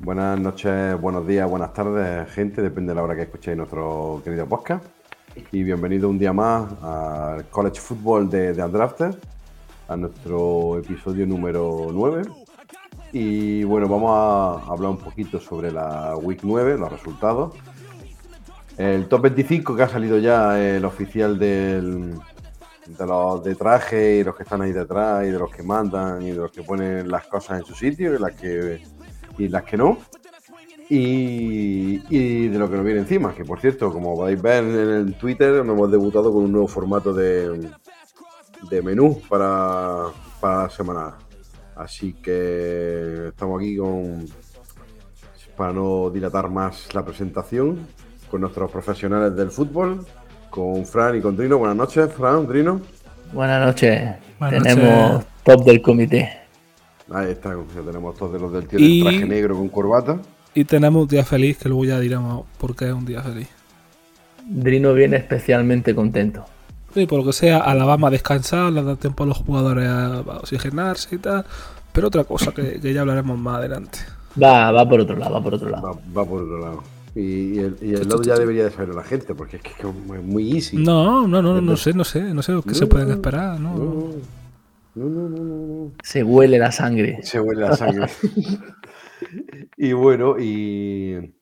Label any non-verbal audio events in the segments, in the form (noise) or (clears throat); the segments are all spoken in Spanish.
Buenas noches, buenos días, buenas tardes, gente, depende de la hora que escuchéis nuestro querido podcast. Y bienvenido un día más al College Football de, de Undrafted, a nuestro episodio número 9. Y bueno, vamos a hablar un poquito sobre la Week 9, los resultados. El top 25 que ha salido ya, el oficial del, de los de traje y los que están ahí detrás y de los que mandan y de los que ponen las cosas en su sitio y las que, y las que no. Y, y de lo que nos viene encima, que por cierto, como podéis ver en el Twitter, nos hemos debutado con un nuevo formato de, de menú para, para la semana. Así que estamos aquí con, para no dilatar más la presentación, con nuestros profesionales del fútbol, con Fran y con Trino. Buenas noches, Fran, Trino. Buenas noches. Buenas Tenemos noches. top del comité. Ahí está, ya tenemos todos de los del tío del Y- traje negro con corbata. Y tenemos un día feliz, que luego ya diremos por qué es un día feliz. Drino viene especialmente contento. Sí, por lo que sea, Alabama a descansar, le da tiempo a los jugadores a a oxigenarse y tal. Pero otra cosa que, que ya hablaremos más adelante. Va, va por otro lado, va por otro lado. Va, va por otro lado. Y, y el, y el lado ya debería de saber la gente, porque es que es muy easy. No, no, no, no sé, no sé, no sé qué se pueden esperar, no, ¿no? No, no, no, no, no. Se huele la sangre. Se huele la sangre. (laughs) y bueno, y,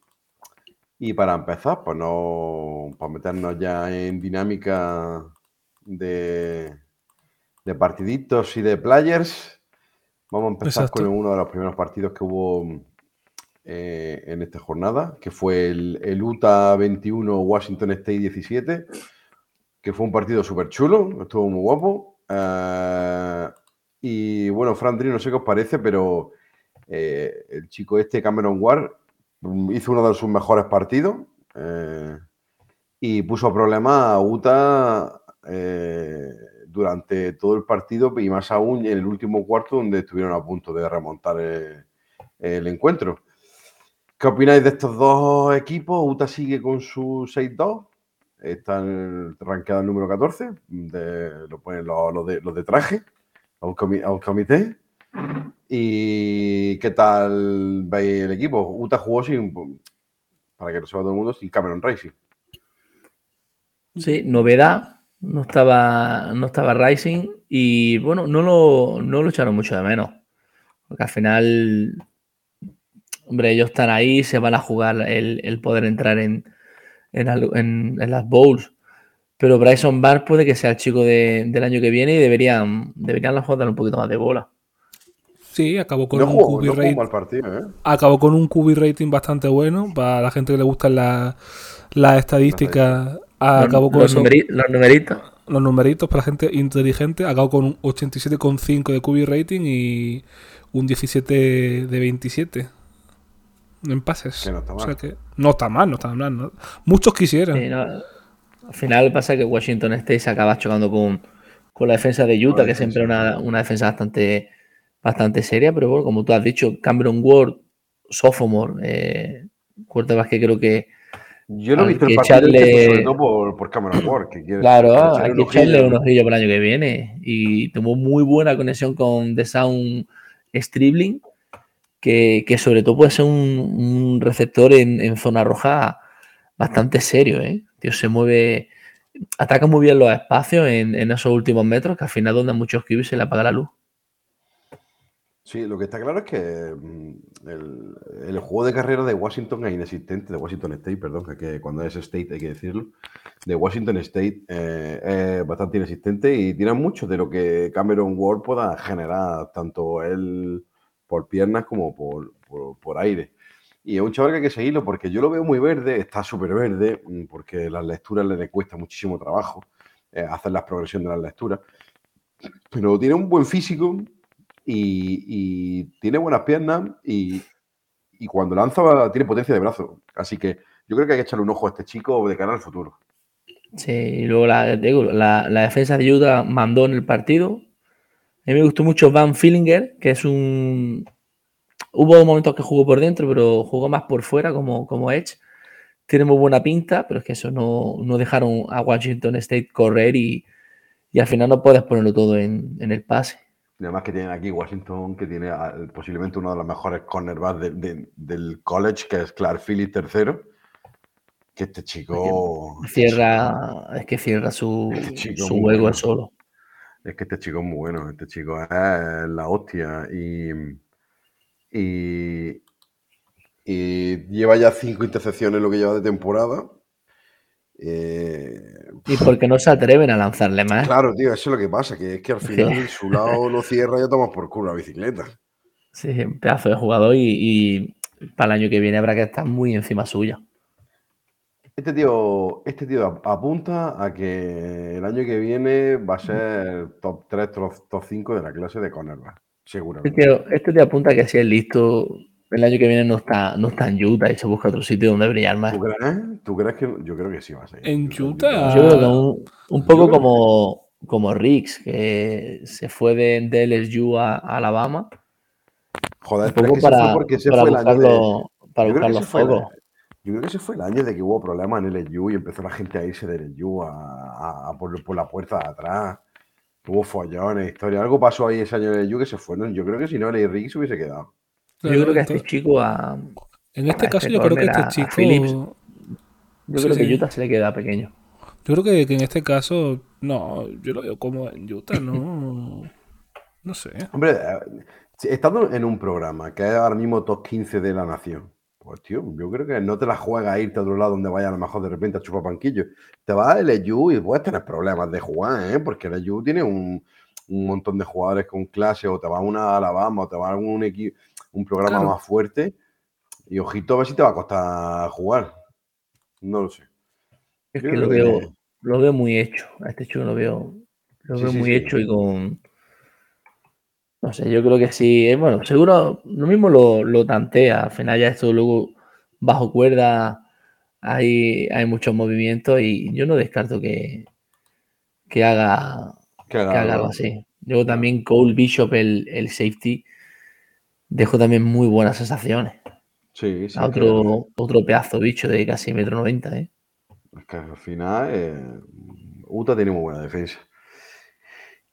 y para empezar, pues no, para meternos ya en dinámica de, de partiditos y de players, vamos a empezar Exacto. con uno de los primeros partidos que hubo eh, en esta jornada, que fue el, el Utah 21, Washington State 17, que fue un partido súper chulo, estuvo muy guapo. Eh, y bueno, Fran no sé qué os parece, pero eh, el chico este, Cameron Ward, mm, hizo uno de sus mejores partidos eh, y puso a problema a Utah eh, durante todo el partido y más aún en el último cuarto donde estuvieron a punto de remontar eh, el encuentro. ¿Qué opináis de estos dos equipos? Utah sigue con su 6-2. Está en el rankeado número 14. de- lo ponen los, de, los de traje. A un comité. ¿Y qué tal veis el equipo? Utah jugó sin, para que lo sepa todo el mundo, sin Cameron Racing. Sí, novedad. No estaba, no estaba Rising y bueno, no lo, no lo echaron mucho de menos. Porque al final, hombre, ellos están ahí, se van a jugar el, el poder entrar en, en, en- en las bowls. Pero Bryson Barr puede que sea el chico de- del año que viene y deberían, deberían las jugar un poquito más de bola. Sí, acabó con No un QB no partido, ¿eh? acabó con un QB rating bastante bueno para la gente que le gustan la- las estadísticas. Acabó con los eso- numeri- los numeritos. los numeritos para gente inteligente. Acabó con un 87,5 de QB rating y un 17 de 27 en pases. Que no está O sea mal. que no está mal, no está mal. ¿no? Muchos quisieran. Sí, no, al final pasa que Washington State se acaba chocando con, con la defensa de Utah, que siempre es una, una defensa bastante, bastante seria, pero bueno, como tú has dicho, Cameron Ward, sophomore, eh, quarterback que creo que, Yo no he Hay visto el que partido echarle- sobre todo por, por Cameron Ward. Que quiere, claro, hay un que ojillo, echarle un ojillo para el año que viene. Y tuvo muy buena conexión con The Sound Stribling, que, sobre todo puede ser un, receptor en, zona roja bastante serio, ¿eh? Tío, se mueve, ataca muy bien los espacios en, esos últimos metros, que al final donde a muchos QB se le apaga la luz. Sí, lo que está claro es que mm, el, juego de carrera de Washington es inexistente, de Washington State, perdón, que, cuando es State hay que decirlo, de Washington State eh, es bastante inexistente y tiene mucho de lo que Cameron Ward pueda generar, tanto él por piernas como por, por- aire. Y es un chaval que hay que seguirlo porque yo lo veo muy verde, está súper verde, mm, porque las lecturas le cuesta muchísimo trabajo eh, hacer la progresión de las lecturas. Pero tiene un buen físico y, tiene buenas piernas y, y cuando lanza tiene potencia de brazo. Así que yo creo que hay que echarle un ojo a este chico de cara al futuro. Sí, y luego la, digo, defensa de Utah mandó en el partido. A mí me gustó mucho Van Fillinger, que es un. Hubo momentos que jugó por dentro, pero jugó más por fuera como, como Edge. Tiene muy buena pinta, pero es que eso no, no dejaron a Washington State correr y, y al final no puedes ponerlo todo en, en el pase. Y además que tienen aquí Washington, que tiene ah, posiblemente uno de los mejores cornerbacks de- de- del college, que es Clark Phillips tercero. Que este chico... Cierra, es que cierra su, Este chico su hueco bueno. solo. Es que este chico es muy bueno, este chico es la hostia y, y, y lleva ya cinco intercepciones lo que lleva de temporada. Eh, Y porque no se atreven a lanzarle más. claro, tío, eso es lo que pasa, que es que al (laughs) Sí. final su lado no cierra y ya tomas por culo la bicicleta. Sí, un pedazo de jugador y, y para el año que viene habrá que estar muy encima suya. Este tío, este tío ap- apunta a que el año que viene va a ser top 3, top, top 5 de la clase de cornerback, Este seguramente. tío, este tío apunta que si es listo, el año que viene no está, no está en Utah y se busca otro sitio donde brillar más. ¿Tú crees? ¿Tú crees que yo creo que sí va a ser? En Yo creo que- Utah. Yo creo que un, poco creo que- como, como Riggs, que se fue de, de LSU a, a Alabama, Joder, un poco que ese fue para, porque ese para fue el año buscar, de- los, para buscar los ese fue el- focos. Yo creo que ese fue el año de que hubo problemas en LSU y empezó la gente a irse de LSU a, a- a por, por la puerta de atrás. Hubo follones, historia. Algo pasó ahí ese año en LSU que se fueron. Yo creo que si no, el Rick se hubiese quedado. Yo creo que a este chico, a, En este a caso, este yo creo que este a- a chico. Phillips. yo Sí, creo sí. que Utah se le queda pequeño. Yo creo que, que en este caso, no, yo lo veo como en Utah, no. No sé. Hombre, eh, estando en un programa que es ahora mismo top 15 de la nación, pues tío, yo creo que no te la juegas a irte a otro lado donde vaya a lo mejor de repente a chupar panquillo. Te vas a LSU y puedes tener problemas de jugar, ¿eh? Porque LSU tiene un, un montón de jugadores con clase, o te vas a una Alabama, o te vas a un equipo, un programa Claro. más fuerte, y ojito a ver si te va a costar jugar. No lo sé. Es Yo que lo que- veo, lo veo muy hecho. A este chico lo veo, lo Sí, veo sí, muy sí. hecho y con. No sé, yo creo que sí. eh, Bueno, seguro lo mismo lo, lo tantea. Al final ya esto luego bajo cuerda hay, hay muchos movimientos y yo no descarto que, que haga, Que que haga haga algo así. Luego también Cole Bishop, el, el safety, dejó también muy buenas sensaciones. Sí, sí. Otro, otro pedazo bicho de casi metro noventa, ¿eh? Es que al final eh, Utah tiene muy buena defensa.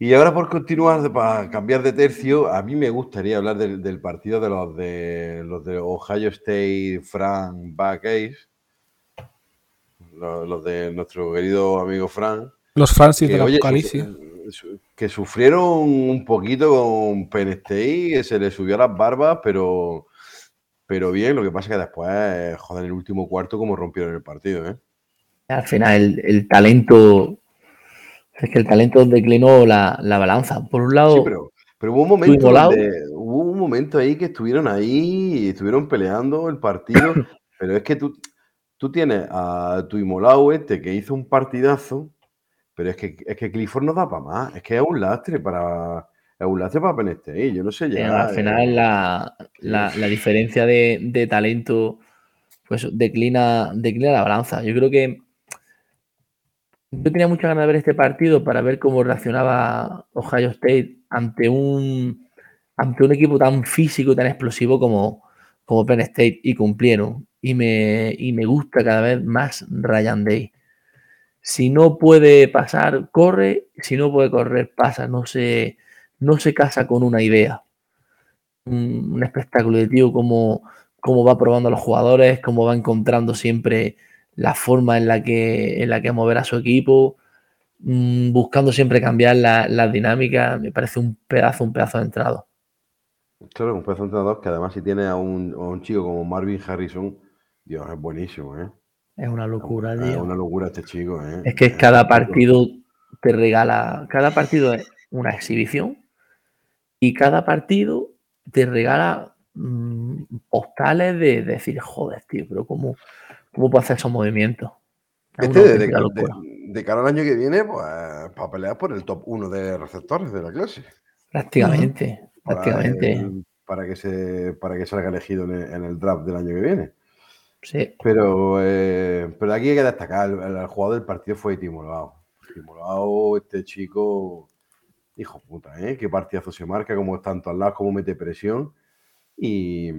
Y ahora por continuar, de- para cambiar de tercio, a mí me gustaría hablar del, del partido de los de los de Ohio State, Frank Buckeyes, los, los de nuestro querido amigo Frank, Los Francis que, del oye, Apocalipsis. su- que sufrieron un poquito con Penn State, que se les subió a las barbas, pero, pero bien, lo que pasa es que después, eh, joder, en el último cuarto, como rompieron el partido, ¿eh? Al final el, el talento, es que el talento declinó la, la balanza. Por un lado, Sí, pero, pero hubo un momento donde- hubo un momento ahí que estuvieron ahí y estuvieron peleando el partido, (coughs) pero es que tú, tú tienes a tu Imolau este que hizo un partidazo, pero es que, es que Clifford no da para más, es que es un lastre para es un lastre para Penn State, yo no sé ya. al final la, la- la diferencia de, de talento pues declina, declina la balanza. Yo creo que yo tenía muchas ganas de ver este partido para ver cómo reaccionaba Ohio State ante un ante un equipo tan físico y tan explosivo como, Penn State y cumplieron. Y me, y me gusta cada vez más Ryan Day. Si no puede pasar, corre. Si no puede correr, pasa. No se, no se casa con una idea. Un, un espectáculo de tío, cómo, cómo va probando a los jugadores, cómo va encontrando siempre la forma en la que, en la que mover a su equipo, mm, buscando siempre cambiar la- las dinámicas. Me parece un pedazo, un pedazo de entrado. Claro, un pedazo de entrenador que además si tiene a un, a un chico como Marvin Harrison, Dios, es buenísimo, ¿eh? Es una locura, Es una locura este chico, ¿eh? Es que cada partido te regala, cada partido es una exhibición y cada partido te regala mm, postales de, de decir, joder, tío, pero ¿cómo, cómo puedo hacer esos movimientos? Es Este de, de- de- cara al año que viene, pues para pelear por el top 1 de receptores de la clase. Prácticamente, prácticamente. el- para que se para que salga elegido en el, en el draft del año que viene. Sí. Pero, eh, pero aquí hay que destacar, el, el jugador del partido fue Timolao. Timolao, este chico, hijo puta, ¿eh? Qué partidazo se marca, como tanto al lado, como mete presión. Y,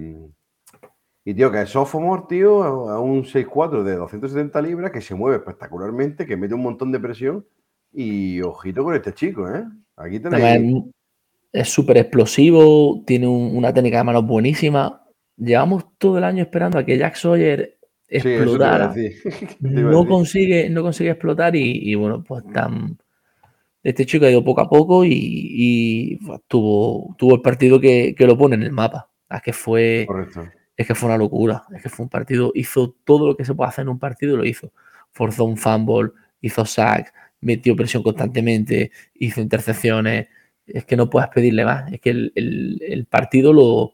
y tío, que es sophomore, tío, a un 6'4 de 270 libras, que se mueve espectacularmente, que mete un montón de presión. Y ojito con este chico, ¿eh? Aquí tenéis... Es súper explosivo, tiene un- una técnica de manos buenísima. Llevamos todo el año esperando a que Jack Sawyer a explotara. (laughs) a no consigue, no consigue explotar y, y, bueno, pues tan. Este chico ha ido poco a poco y, y, pues, tuvo, tuvo el partido que, que lo pone en el mapa. Es que fue, Correcto. Es que fue una locura. Es que fue un partido, hizo todo lo que se puede hacer en un partido, lo hizo. Forzó un fumble, hizo sacks, metió presión constantemente, hizo intercepciones. Es que no puedes pedirle más. Es que el, el- partido lo.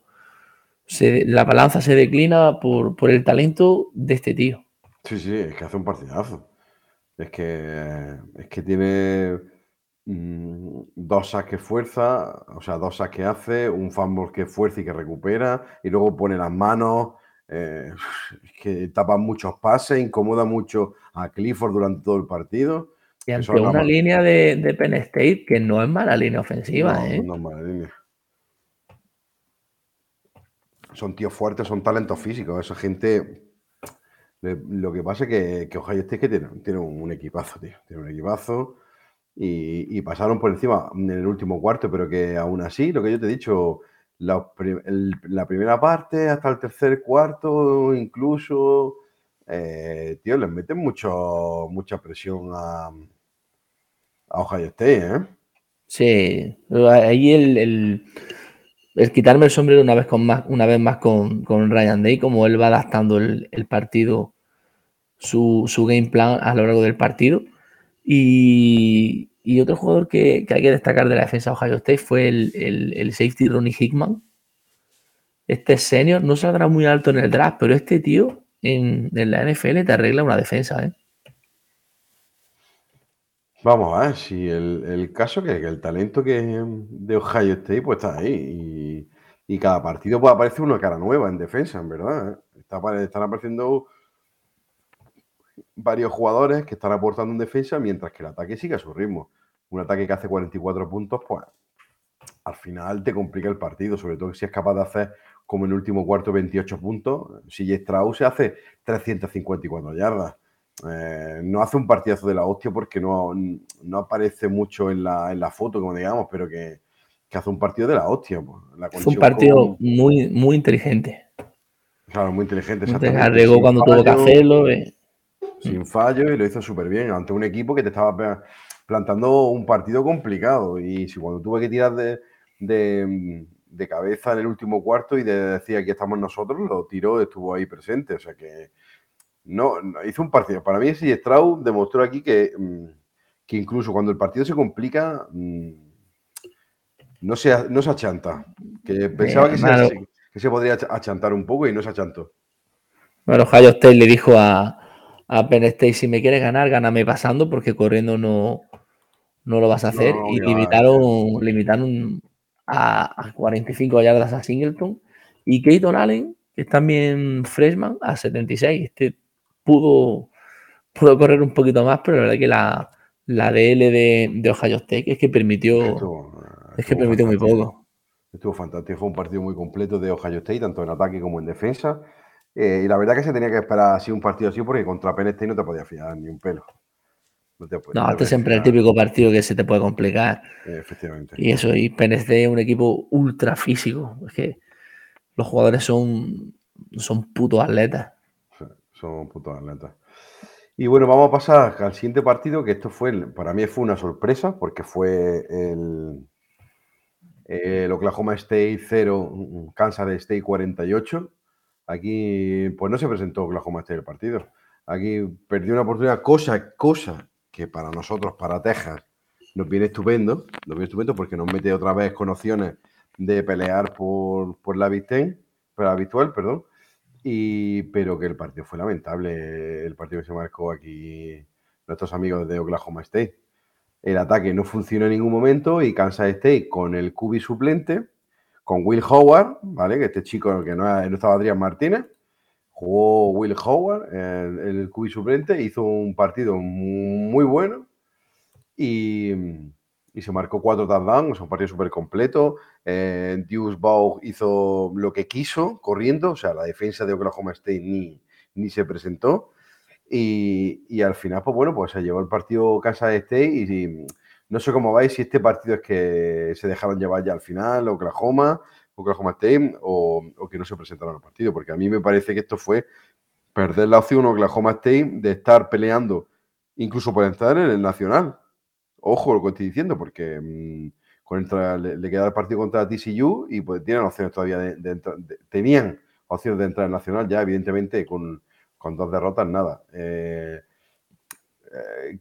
la balanza se declina por, por el talento de este tío. Sí, sí, es que hace un partidazo. Es que, es que tiene dos sacks que fuerza, o sea, dos sacks que hace, un fumble que fuerza y que recupera, y luego pone las manos, eh, (laughs) que tapa muchos pases, incomoda mucho a Clifford durante todo el partido. Y ante una línea de, de Penn State que no es mala línea ofensiva, No, ¿eh? no es mala línea. Son tíos fuertes, son talentos físicos. Esa gente. Lo que pasa es que, que Ohio State que tiene, tiene un equipazo, tío. Tiene un equipazo. Y, pasaron por encima en el último cuarto, pero que aún así, lo que yo te he dicho, la, primera parte hasta el tercer cuarto, incluso, eh, tío, les meten mucho, mucha presión a, a Ohio State, ¿eh? Sí, ahí el, el- el quitarme el sombrero una vez, con más, una vez más con, con Ryan Day, como él va adaptando el, el partido, su, su game plan a lo largo del partido. Y, y otro jugador que, hay que destacar de la defensa de Ohio State fue el, safety Ronnie Hickman. Este senior no saldrá muy alto en el draft, pero este tío en, la NFL te arregla una defensa, ¿eh? Vamos a ver, si el, caso que, que el talento que de Ohio State pues está ahí y, cada partido pues aparece una cara nueva en defensa, en verdad. ¿eh? Están apareciendo varios jugadores que están aportando en defensa mientras que el ataque sigue a su ritmo. Un ataque que hace 44 puntos, pues al final te complica el partido, sobre todo si es capaz de hacer como en el último cuarto 28 puntos. Si Strauss se hace 354 yardas. Eh, no hace un partidazo de la hostia porque no, no aparece mucho en la, en la foto, como digamos, pero que, que hace un partido de la hostia. pues. La Fue un partido con- muy, muy inteligente. claro, muy inteligente. Exactamente, arregló sin cuando tuvo que hacerlo. eh. Sin fallo y lo hizo súper bien ante un equipo que te estaba plantando un partido complicado. Y si cuando tuve que tirar de, de, de cabeza en el último cuarto y de decir aquí estamos nosotros, lo tiró, estuvo ahí presente. O sea que no, hizo un partido. Para mí, sí, Strauss demostró aquí que, mm, que incluso cuando el partido se complica, mm, no se, no se achanta. Que pensaba que, se, que se podría ach- achantar un poco y no se achantó. Bueno, Ohio State le dijo a, a Penn State, si me quieres ganar, gáname pasando, porque corriendo no, no lo vas a hacer. No, y limitaron, limitaron a, a 45 yardas a Singleton. Y Keaton Allen, que es también freshman, a 76. Este pudo, pudo correr un poquito más, pero la verdad que la, la DL de, de Ohio State es que permitió, Estuvo- es que permitió muy poco. Estuvo fantástico, fue un partido muy completo de Ohio State, tanto en ataque como en defensa. Eh, y la verdad que se tenía que esperar así un partido así, porque contra Penn State no te podía fiar ni un pelo. No, te, po- No, te este siempre el típico partido que se te puede complicar. eh, efectivamente. Y eso, y Penn State es un equipo ultra físico. Es que los jugadores son, son putos atletas. Sí, Son putos atletas. Y bueno, vamos a pasar al siguiente partido, que esto fue, para mí fue una sorpresa, porque fue el, el Oklahoma State 0, Kansas State 48. Aquí, pues no se presentó Oklahoma State el partido. Aquí perdió una oportunidad, cosa, cosa que para nosotros, para Texas, nos viene estupendo, nos viene estupendo porque nos mete otra vez con opciones de pelear por, por la Big pero habitual, perdón. Y, pero que el partido fue lamentable, el partido que se marcó aquí nuestros amigos de Oklahoma State. El ataque no funcionó en ningún momento y Kansas State con el cubi suplente, con Will Howard, ¿vale? Que este chico que no, estaba Adrián Martínez, jugó Will Howard en el cubi suplente, hizo un partido muy bueno y, y se marcó cuatro touchdowns, un partido súper completo. Eh, Deuce Bow hizo lo que quiso corriendo, o sea, la defensa de Oklahoma State ni, ni se presentó. Y, y al final, pues bueno, pues se llevó el partido Kansas State y, y no sé cómo vais, si este partido es que se dejaron llevar ya al final, Oklahoma, Oklahoma State, o, o que no se presentaron al partido, porque a mí me parece que esto fue perder la opción Oklahoma State de estar peleando incluso por entrar en el nacional. Ojo lo que estoy diciendo, porque mmm, contra, le, queda el partido contra TCU y pues tienen opciones todavía de, de, tenían opciones de entrar en nacional, ya evidentemente con, con dos derrotas, nada. Eh,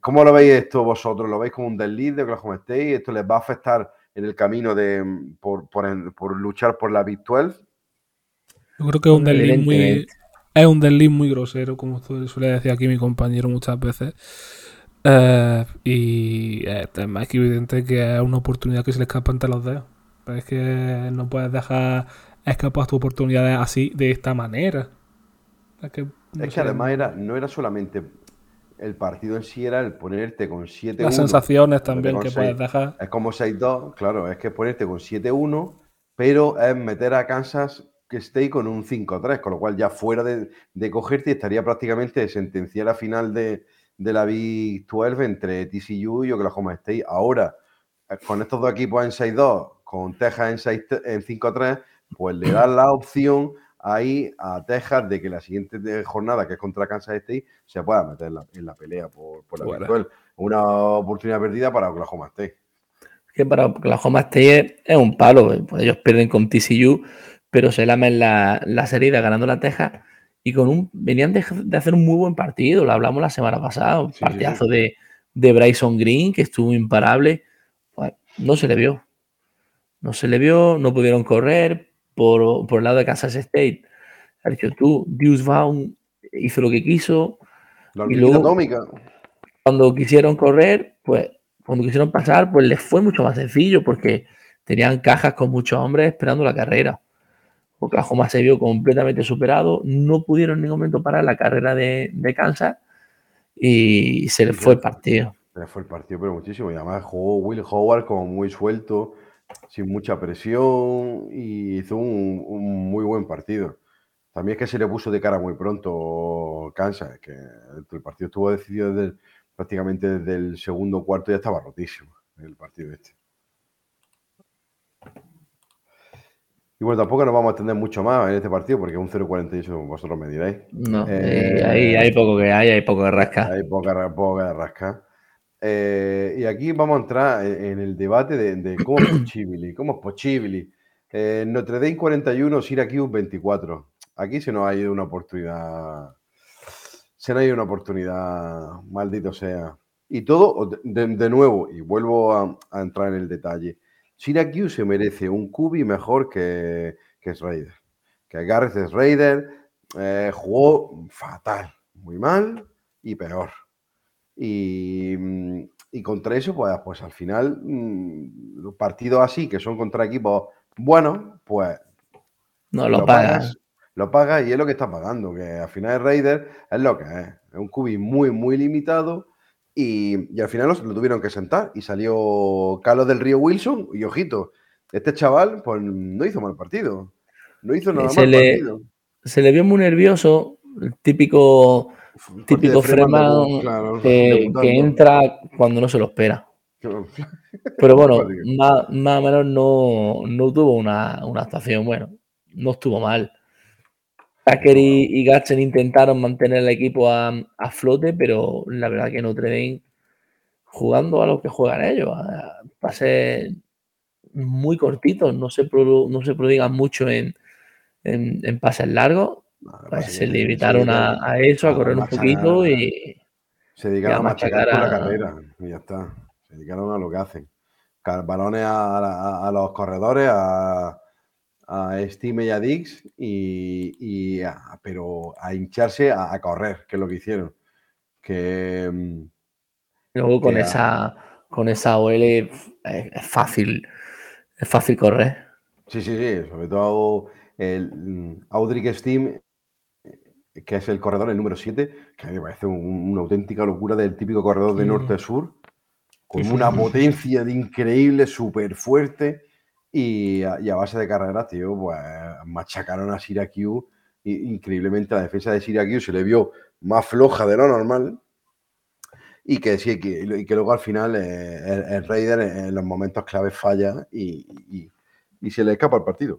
¿Cómo lo veis esto vosotros? ¿Lo veis como un desliz de Oklahoma State? ¿Esto les va a afectar en el camino de por, por, por luchar por la Big 12? Yo creo que es un desliz muy, es un desliz muy grosero, como suele decir aquí mi compañero muchas veces. Uh, y es más que evidente que es una oportunidad que se le escapa entre los dedos. Pero es que no puedes dejar escapar tus oportunidades así, de esta manera. Es que, no es que además era, no era solamente el partido en sí, era el ponerte con 7-1. Las sensaciones también que 6, puedes dejar. Es como 6-2, claro, es que ponerte con 7-1, pero es meter a Kansas que esté con un 5-3, con lo cual ya fuera de, de cogerte estaría prácticamente sentenciar la final de, de la Big 12 entre TCU y Oklahoma State. Ahora, eh, con estos dos equipos en 6-2, con Texas en, en 5-3, pues le dan la opción ahí a Texas de que la siguiente jornada, que es contra Kansas State, se pueda meter en la, en la pelea por, por la bueno. 12. Una oportunidad perdida para Oklahoma State. Que para Oklahoma State es, un palo. Pues ellos pierden con TCU, pero se lamen la, la serie ganando la Texas y con un venían de, de, hacer un muy buen partido, lo hablamos la semana pasada, un sí, partidazo sí. De, de Bryson Green que estuvo imparable, pues, no se le vio, no se le vio, no pudieron correr por, por el lado de Kansas State. Has dicho tú, Deuce Vaughn hizo lo que quiso la y luego atómica. cuando quisieron correr, pues cuando quisieron pasar, pues les fue mucho más sencillo porque tenían cajas con muchos hombres esperando la carrera. Oklahoma se vio completamente superado, no pudieron en ningún momento parar la carrera de, de Kansas y se les fue el partido. Se les fue el partido, pero muchísimo. Y además jugó Will Howard como muy suelto, sin mucha presión y hizo un, un muy buen partido. También es que se le puso de cara muy pronto Kansas, que el partido estuvo decidido desde, prácticamente desde el segundo cuarto, ya estaba rotísimo el partido este. Y bueno, tampoco nos vamos a extender mucho más en este partido porque es un 0.48, vosotros me diréis. No, eh, ahí hay poco que hay, hay poco de rasca. Hay poca, poca de rasca. Eh, y aquí vamos a entrar en el debate de, de cómo es (clears throat) posible, cómo es posible. Eh, Notre Dame 41, Syracuse 24. Aquí se nos ha ido una oportunidad. Se nos ha ido una oportunidad, maldito sea. Y todo, de, de nuevo, y vuelvo a, a entrar en el detalle. Syracuse se merece un cubi mejor que, que Raider. Que Garrett es Raider, eh, jugó fatal, muy mal y peor. Y, y contra eso, pues, pues al final, mmm, los partidos así, que son contra equipos buenos, pues. No lo, lo pagas. pagas. Lo pagas y es lo que está pagando, que al final el Raider es lo que es. Es un cubi muy, muy limitado y, y, al final lo, lo, tuvieron que sentar y salió Carlos del Río Wilson y ojito, este chaval pues no hizo mal partido, no hizo nada se mal le, partido. Se le vio muy nervioso, el típico, típico Freeman claro, que, que, entra cuando no se lo espera. Pero (laughs) bueno, más, más, o menos no, no tuvo una, una actuación, bueno, no estuvo mal. Tucker y, y Gatchen intentaron mantener el equipo a, a, flote, pero la verdad que Notre Dame jugando a lo que juegan ellos, a pases muy cortitos, no se, pro, no se prodigan mucho en, en, en pases largos, pues se limitaron a, a, eso, a correr un poquito y se dedicaron a machacar, a... la carrera y ya está, se dedicaron a lo que hacen, balones a, a los corredores, a a Steam y a Dix, y, y a- pero a hincharse a, a correr, que es lo que hicieron. Que mm, Luego con Que a- esa, con esa OL es, es fácil, es fácil correr. sí, sí, sí, sobre todo el mm, Audric Steam, que es el corredor, el número 7, que a mí me parece un- una auténtica locura del típico corredor de Sí. norte a sur, con Sí, sí. una potencia de increíble, súper fuerte, y a, y a base de carreras, tío, pues machacaron a Syracuse, y, increíblemente la defensa de Syracuse se le vio más floja de lo normal, y que sí, que, y que luego al final eh, el, el Raider en, en los momentos claves falla y, y- y se le escapa el partido.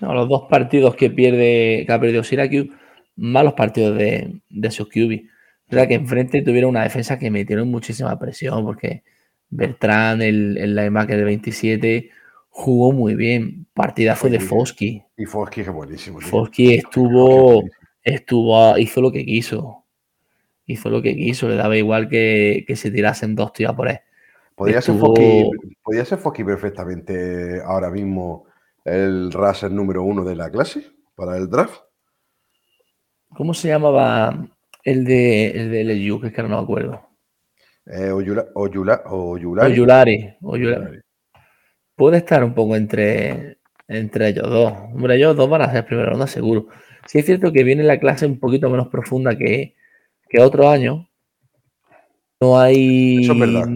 No, los dos partidos que pierde, que ha perdido Syracuse, malos partidos de, de sus QB. O sea que enfrente tuvieron una defensa que metieron muchísima presión porque Bertrand, el, el linebacker de 27, jugó muy bien. Partidazo de Sí, sí. Fosky. Y Fosky es buenísimo. tío. Fosky estuvo, estuvo, hizo lo que quiso. Hizo lo que quiso, le daba igual que, que se tirasen dos tiras por él. Podría ser Fosky, podría ser Fosky perfectamente ahora mismo el raser número uno de la clase para el draft. ¿Cómo se llamaba el de, el de LSU? Que es que no me acuerdo. Eh, Oyula, Oyula, Oyulari. Oyulari. Oyulari. Puede estar un poco entre, entre ellos dos. Hombre, ellos dos van a ser primera ronda seguro. Sí es cierto que viene la clase un poquito menos profunda que, que otros años. No hay, Eso es verdad.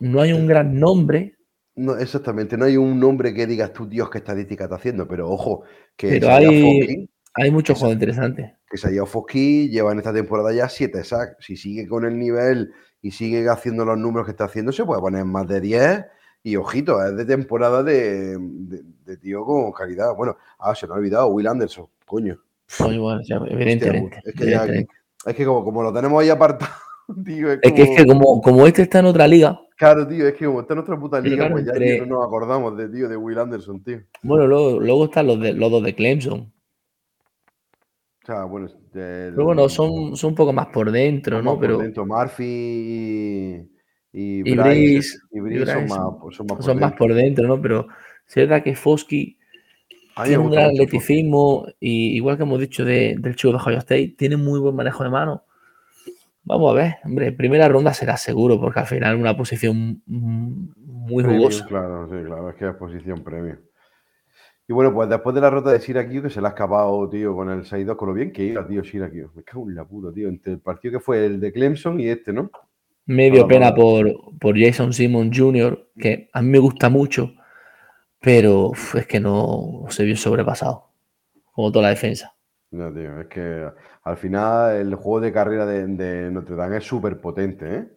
no hay un gran nombre, No, exactamente, no hay un nombre que digas tú, Dios, qué estadística está haciendo, pero ojo, que Pero Isaiah hay- Foskey- hay muchos Eso. juegos interesantes. que Isaiah Foskey lleva en esta temporada ya 7 sacks. Si sigue con el nivel y sigue haciendo los números que está haciendo, se puede poner más de 10. Y ojito, es de temporada de, de- de tío con calidad. Bueno, ah, se me ha olvidado, Will Anderson, coño. Bueno, evidentemente. Hostia, es que, ya- es que como, como lo tenemos ahí apartado, (laughs) tío, es, Es que, es que como, como este está en otra liga, Claro, tío, es que como está en otra puta liga, claro, pues ya entre- no nos acordamos de, tío, de Will Anderson, tío. bueno, luego, luego están los, de, los dos de Clemson. Sea, bueno, del- Pero bueno, son, son un poco más por dentro, ¿no? por Pero dentro. Murphy y, y, Y Bryce, Brice, y Brice son, más, son más por son más dentro. por dentro, ¿no? Pero es verdad que Fosky tiene un gran atleticismo y igual que hemos dicho de- del chico de Ohio State, tiene muy buen manejo de mano. Vamos a ver, hombre, primera ronda será seguro porque al final una posición muy jugosa. Claro, sí, claro, es que es posición premio. Y bueno, pues después de la rota de Syracuse, que se le ha escapado, tío, con el 6-2, con lo bien que iba, tío, Syracuse. Me cago en la puta, tío, entre el partido que fue el de Clemson y este, ¿no? Me dio Ah, pena por, por Jason Simon Jr., que a mí me gusta mucho, pero es que no se vio sobrepasado, como toda la defensa. No, tío, es que al final el juego de carrera de, de Notre Dame es súper potente, ¿eh?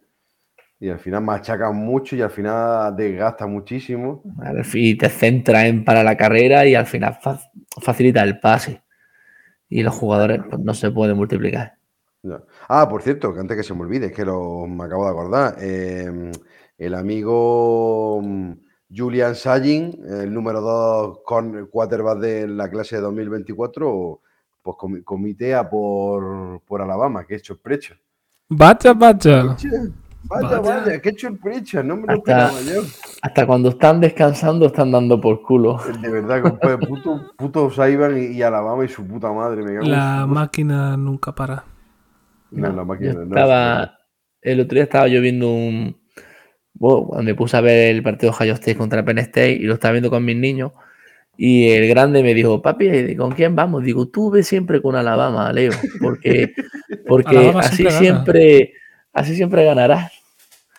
Y al final machaca mucho y al final desgasta muchísimo. Y te centra en para la carrera y al final fa- facilita el pase. Y los jugadores pues, no se pueden multiplicar. Ah, por cierto, que antes que se me olvide, es que lo, me acabo de acordar. eh, el amigo mm, Julian Sajin, el número 2 con quarterback de la clase de 2024, pues comi- comitea por, por Alabama, que es sorpresa. Vaya, vaya. Vaya, Vaya. vaya, qué sorpresa, no me lo Hasta- yo. Hasta cuando están descansando están dando por culo. De verdad, compadre, (laughs) puto, puto Saiban y, y Alabama y su puta madre. Me cago en La máquina nunca para. No, la máquina, no, estaba, el otro día estaba yo viendo un. Bueno, cuando me puse a ver el partido de Ohio State contra Penn State y lo estaba viendo con mis niños. Y el grande me dijo, papi, ¿con quién vamos? Digo, tú ve siempre con Alabama, Leo, porque, porque (laughs) Alabama así siempre, así siempre ganarás.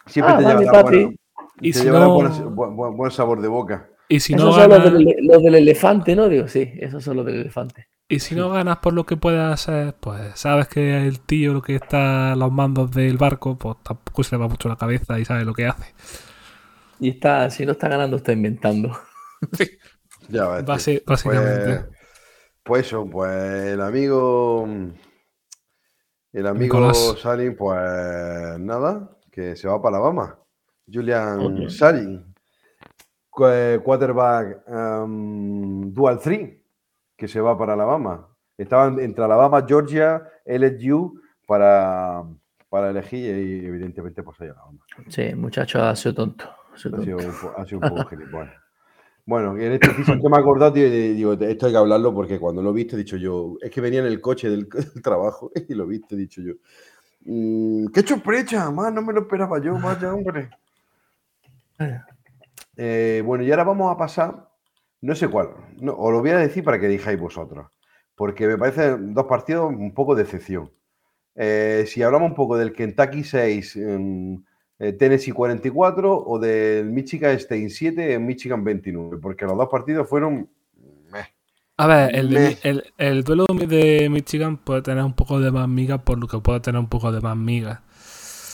Siempre Ah, te llevará papi. Y te si llevará no, buen, buen- buen- buen sabor de boca. y si esos no son los ganas, del, los del elefante, ¿no? Digo, sí, esos son los del elefante. y si no ganas por lo que puedas hacer, pues sabes que el tío lo que está a los mandos del barco, pues tampoco se le va mucho la cabeza y sabe lo que hace. Y está, si no está ganando, está inventando. Ya ves. Basi- básicamente. Pues, pues eso, pues el amigo. El amigo Nicolás. Salin, pues nada, que se va para Alabama. Julian Ok. Salin, cu- quarterback um, dual 3, que se va para Alabama. Estaban entre Alabama, Georgia, LSU para, para elegir y evidentemente pues ahí Alabama. Sí, muchacho ha sido tonto. ha sido Ha sido tonto. un, ha sido un poco gilipollas. (laughs) Bueno, en este piso que me he acordado, y digo, esto hay que hablarlo porque cuando lo viste, he dicho yo, es que venía en el coche del, (laughs) trabajo y lo viste, he dicho yo. "Mm, ¡Qué sorpresa! Más no me lo esperaba yo, vaya hombre. Eh, bueno, y ahora vamos a pasar, no sé cuál, no, os lo voy a decir para que dijáis vosotros, porque me parecen dos partidos un poco de excepción. Eh, si hablamos un poco del Kentucky 6, em, eh, Tennessee 44 o del Michigan State 7 en Michigan 29, porque los dos partidos fueron... meh. A ver, el, duelo de Michigan puede tener un poco de más miga por lo que puede tener un poco de más miga.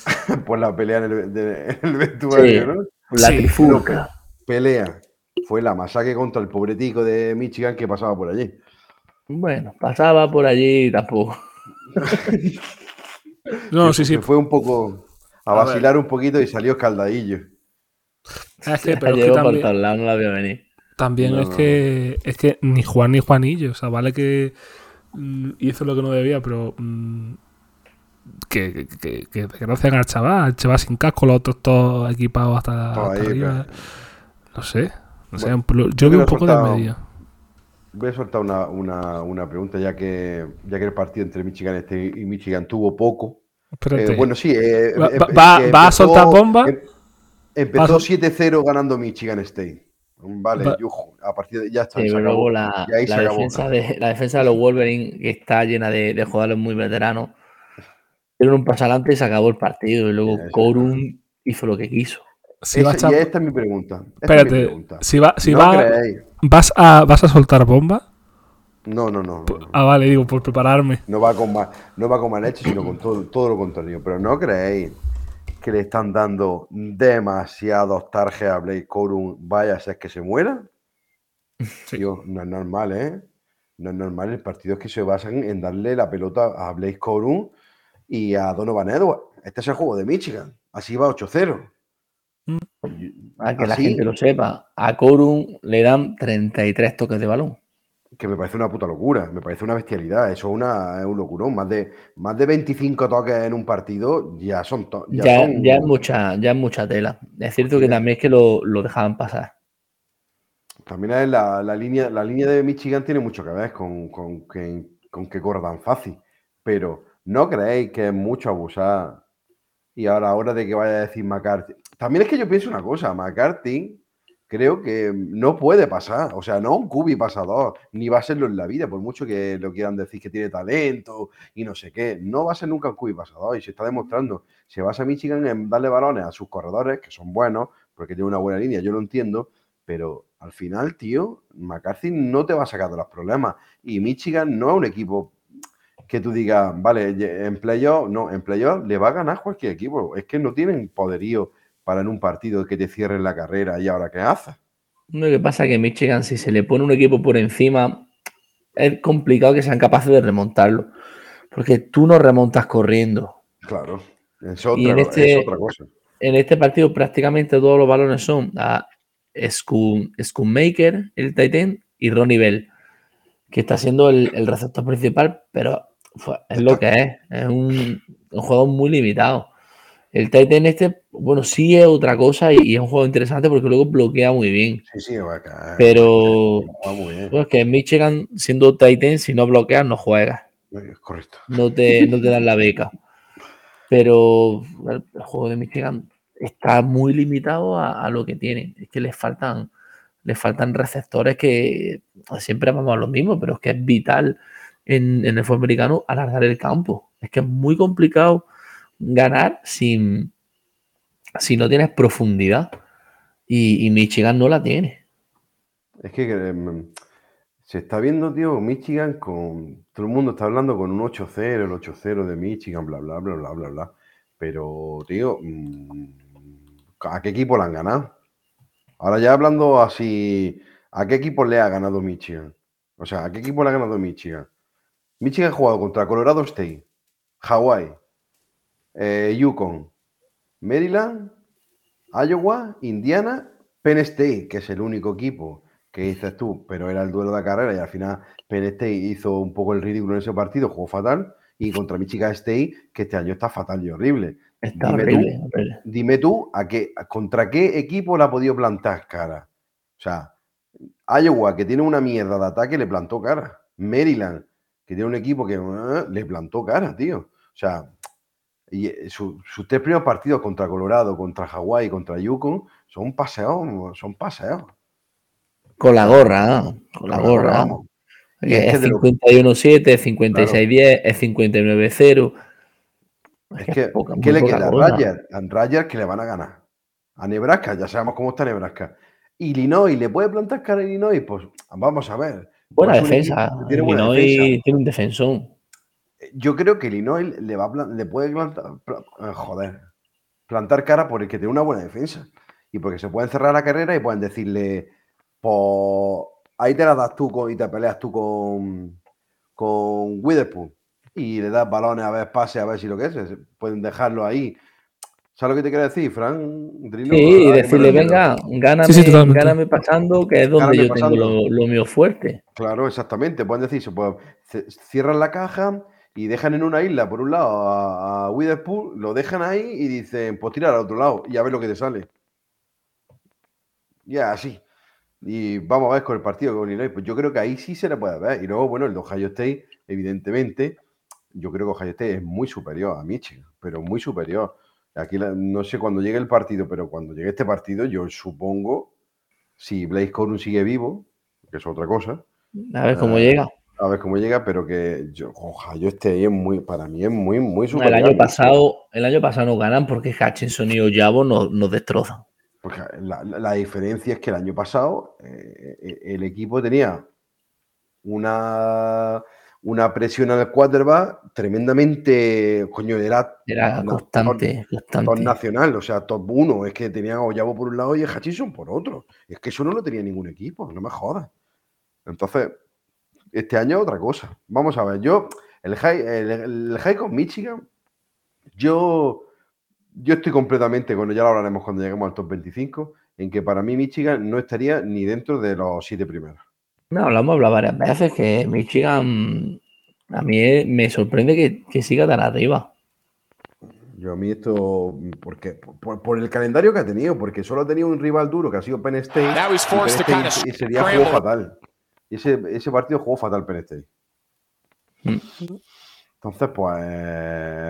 (laughs) por la pelea en el, de- en el vestuario, Sí. ¿no? La Sí, trifulca. Pelea. Fue la masacre contra el pobretico de Michigan que pasaba por allí. Bueno, pasaba por allí tampoco. No, sí, sí. fue un poco a A ver. vacilar un poquito y salió escaldadillo. (laughs) Es que, pero es que Llegó por también, todos lados, no la vio venir. también No, es no, que es que ni Juan ni Juanillo. O sea, vale que mm, hizo lo que no debía, pero mm, que, que, que, que desgracian al chaval, al chaval sin casco, los otros todos equipados hasta, Todo hasta ahí, arriba. pero- No sé. No sé, Bueno, un plo- yo vi un poco ha de soltado- medio. Voy a soltar una, una- una pregunta, ya que, ya que el partido entre Michigan State y Michigan tuvo poco. Espérate. Eh, bueno, sí. eh, Va- eh, va- que va- ¿va a soltar bomba? em- empezó a sol- 7-0 ganando Michigan State. Vale, Va- a partir de ya está. Sí, se pero acabó. luego la, Y ahí la se acabó. defensa de, la defensa de los Wolverine, que está llena de, de jugadores muy veteranos, dieron un paso adelante y se acabó el partido. Y luego Corum hizo lo que quiso. si vas Esa- a- y esta es mi pregunta. esta es mi espérate, pregunta. si, va, si ¿No vas, a, vas a soltar bomba. No, no, no. no, no. Ah, vale, digo, por prepararme. No va con más, no va con más leche, sino con todo, todo lo contrario. Pero no creéis que le están dando demasiados tarjes a Blake Corum, vaya a ser que se muera. (laughs) Tío, no es normal, ¿eh? No es normal. El partido es que se basan en darle la pelota a Blake Corum y a Donovan Edwards. Este es el juego de Michigan. Así va 8-0. Mm. A que la gente lo sepa. A Corum le dan 33 toques de balón. Que me parece una puta locura, me parece una bestialidad. Eso es, una, es un locurón. Más de, más de 25 toques en un partido ya son. ya Ya, son- ya es mucha, ya es mucha tela. Es cierto que también es que lo, lo dejaban pasar. También es la, la línea, la línea de Michigan tiene mucho que ver con, con que, con que corra tan fácil. Pero ¿no creéis que es mucho abusar? Y ahora, ahora de que vaya a decir McCarthy. También es que yo pienso una cosa, McCarthy creo que no puede pasar. O sea, no un cubi pasador, ni va a serlo en la vida, por mucho que lo quieran decir que tiene talento y no sé qué. No va a ser nunca un cubi pasador y se está demostrando. Se basa Michigan en darle balones a sus corredores, que son buenos, porque tiene una buena línea, yo lo entiendo, pero al final, tío, McCarthy no te va a sacar de los problemas. Y Michigan no es un equipo que tú digas, vale, en playoff, no, en playoff le va a ganar cualquier equipo. Es que no tienen poderío para en un partido que te cierren la carrera y ahora qué haces. Lo que pasa es que Michigan, si se le pone un equipo por encima, es complicado que sean capaces de remontarlo. Porque tú no remontas corriendo. Claro, es Y otra, en este- es otra cosa. En este partido prácticamente todos los balones son a Schoon- Schoonmaker, el Titan, y Ronnie Bell, que está siendo el, el receptor principal, pero es lo que es. Es un, un juego muy limitado. El Titan este, bueno, sí es otra cosa y, y es un juego interesante porque luego bloquea muy bien. Sí, sí, va a caer. Pero Va muy bien. que en Michigan, siendo Titan, si no bloqueas, no juegas. Es correcto. No te, no te dan la beca. Pero el, el juego de Michigan está muy limitado a, a lo que tiene. Es que les faltan, les faltan receptores que siempre vamos a lo mismo, pero es que es vital en, en el fútbol americano alargar el campo. Es que es muy complicado ganar sin, si no tienes profundidad. Y, Michigan no la tiene. Es que em, se está viendo, tío, Michigan con. Todo el mundo está hablando con un 8-0, el 8-0 de Michigan, bla, bla, bla, bla, bla, bla. Pero, tío, mm, ¿a qué equipo le han ganado? Ahora ya hablando así, ¿a qué equipo le ha ganado Michigan? O sea, ¿a qué equipo le ha ganado Michigan? Michigan ha jugado contra Colorado State, Hawaii, eh, Yukon, Maryland, Iowa, Indiana, Penn State, que es el único equipo que dices tú, pero era el duelo de carrera y al final Penn State hizo un poco el ridículo en ese partido, jugó fatal, y contra Michigan State, que este año está fatal y horrible. Está Dime horrible, tú. horrible. Dime tú, ¿a qué, ¿contra qué equipo la ha podido plantar cara? O sea, Iowa, que tiene una mierda de ataque, le plantó cara. Maryland, que tiene un equipo que uh, le plantó cara, tío. O sea, y eh, su- sus tres primeros partidos contra Colorado, contra Hawái, contra Yukon, son paseos, son paseos. Con la gorra, ¿eh? con la gorra. Y Que es que es de lo- 51-7, es 56-10, es 59-0. Es que que, poca- ¿qué le queda? cosa. Rogers, a Rogers que le van a ganar. A Nebraska, ya sabemos cómo está Nebraska. Illinois, ¿le puede plantar cara a Illinois? Pues vamos a ver. Buena Pues es defensa. tiene buena Illinois defensa. tiene un defensón. Yo creo que Illinois le, va a le puede plantar, pla- eh, joder, plantar cara por el que tiene una buena defensa. Y porque se pueden cerrar la carrera y pueden decirle, pues ahí te la das tú con- y te peleas tú con, con Witherspoon. Y le das balones a ver, pase a ver si lo que es. es- Pueden dejarlo ahí. ¿Sabes lo que te quiero decir, Fran? Sí, y ¿A qué me decirle, venga, gáname, Sí, sí, gáname pasando, que es donde Gáname yo tengo lo, lo mío fuerte. Claro, exactamente. Pueden decirse, pues cierran la caja y dejan en una isla, por un lado, a, a Witherspoon, lo dejan ahí y dicen, pues tirar al otro lado y a ver lo que te sale. Ya, así. Y vamos a ver con el partido con Illinois. Pues yo creo que ahí sí se le puede ver. Y luego, bueno, el de Ohio State, evidentemente, yo creo que Ohio State es muy superior a Michigan, pero muy superior. Aquí no sé cuándo llegue el partido, pero cuando llegue este partido, yo supongo, si Blaze Corum sigue vivo, que es otra cosa, A ver cómo Ah, llega. A ver cómo llega, pero que yo, Ohio State es muy, para mí es muy, muy El año pasado, el año pasado no ganan porque Hutchinson y Ojabo nos, nos destrozan. Porque la, la- la diferencia es que el año pasado eh, eh, el equipo tenía una, una presión al quarterback tremendamente, coño, era Era constante, top constante. nacional, o sea, top 1. Es que tenía a Oyabo por un lado y a Hutchinson por otro. Es que eso no lo tenía ningún equipo, no me jodas. Entonces, este año otra cosa. Vamos a ver, yo, el high, el, el high con Michigan, yo, yo estoy completamente, bueno, ya lo hablaremos cuando lleguemos al top 25, en que para mí Michigan no estaría ni dentro de los siete primeros. No, lo hemos hablado varias veces que Michigan a mí me sorprende que, que siga tan arriba. Yo a mí esto, porque por, por el calendario que ha tenido, porque solo ha tenido un rival duro que ha sido Penn State. Y Penn forced to State kind of ese día fatal. Ese, ese partido jugó fatal Penn State. Mm. Entonces, pues.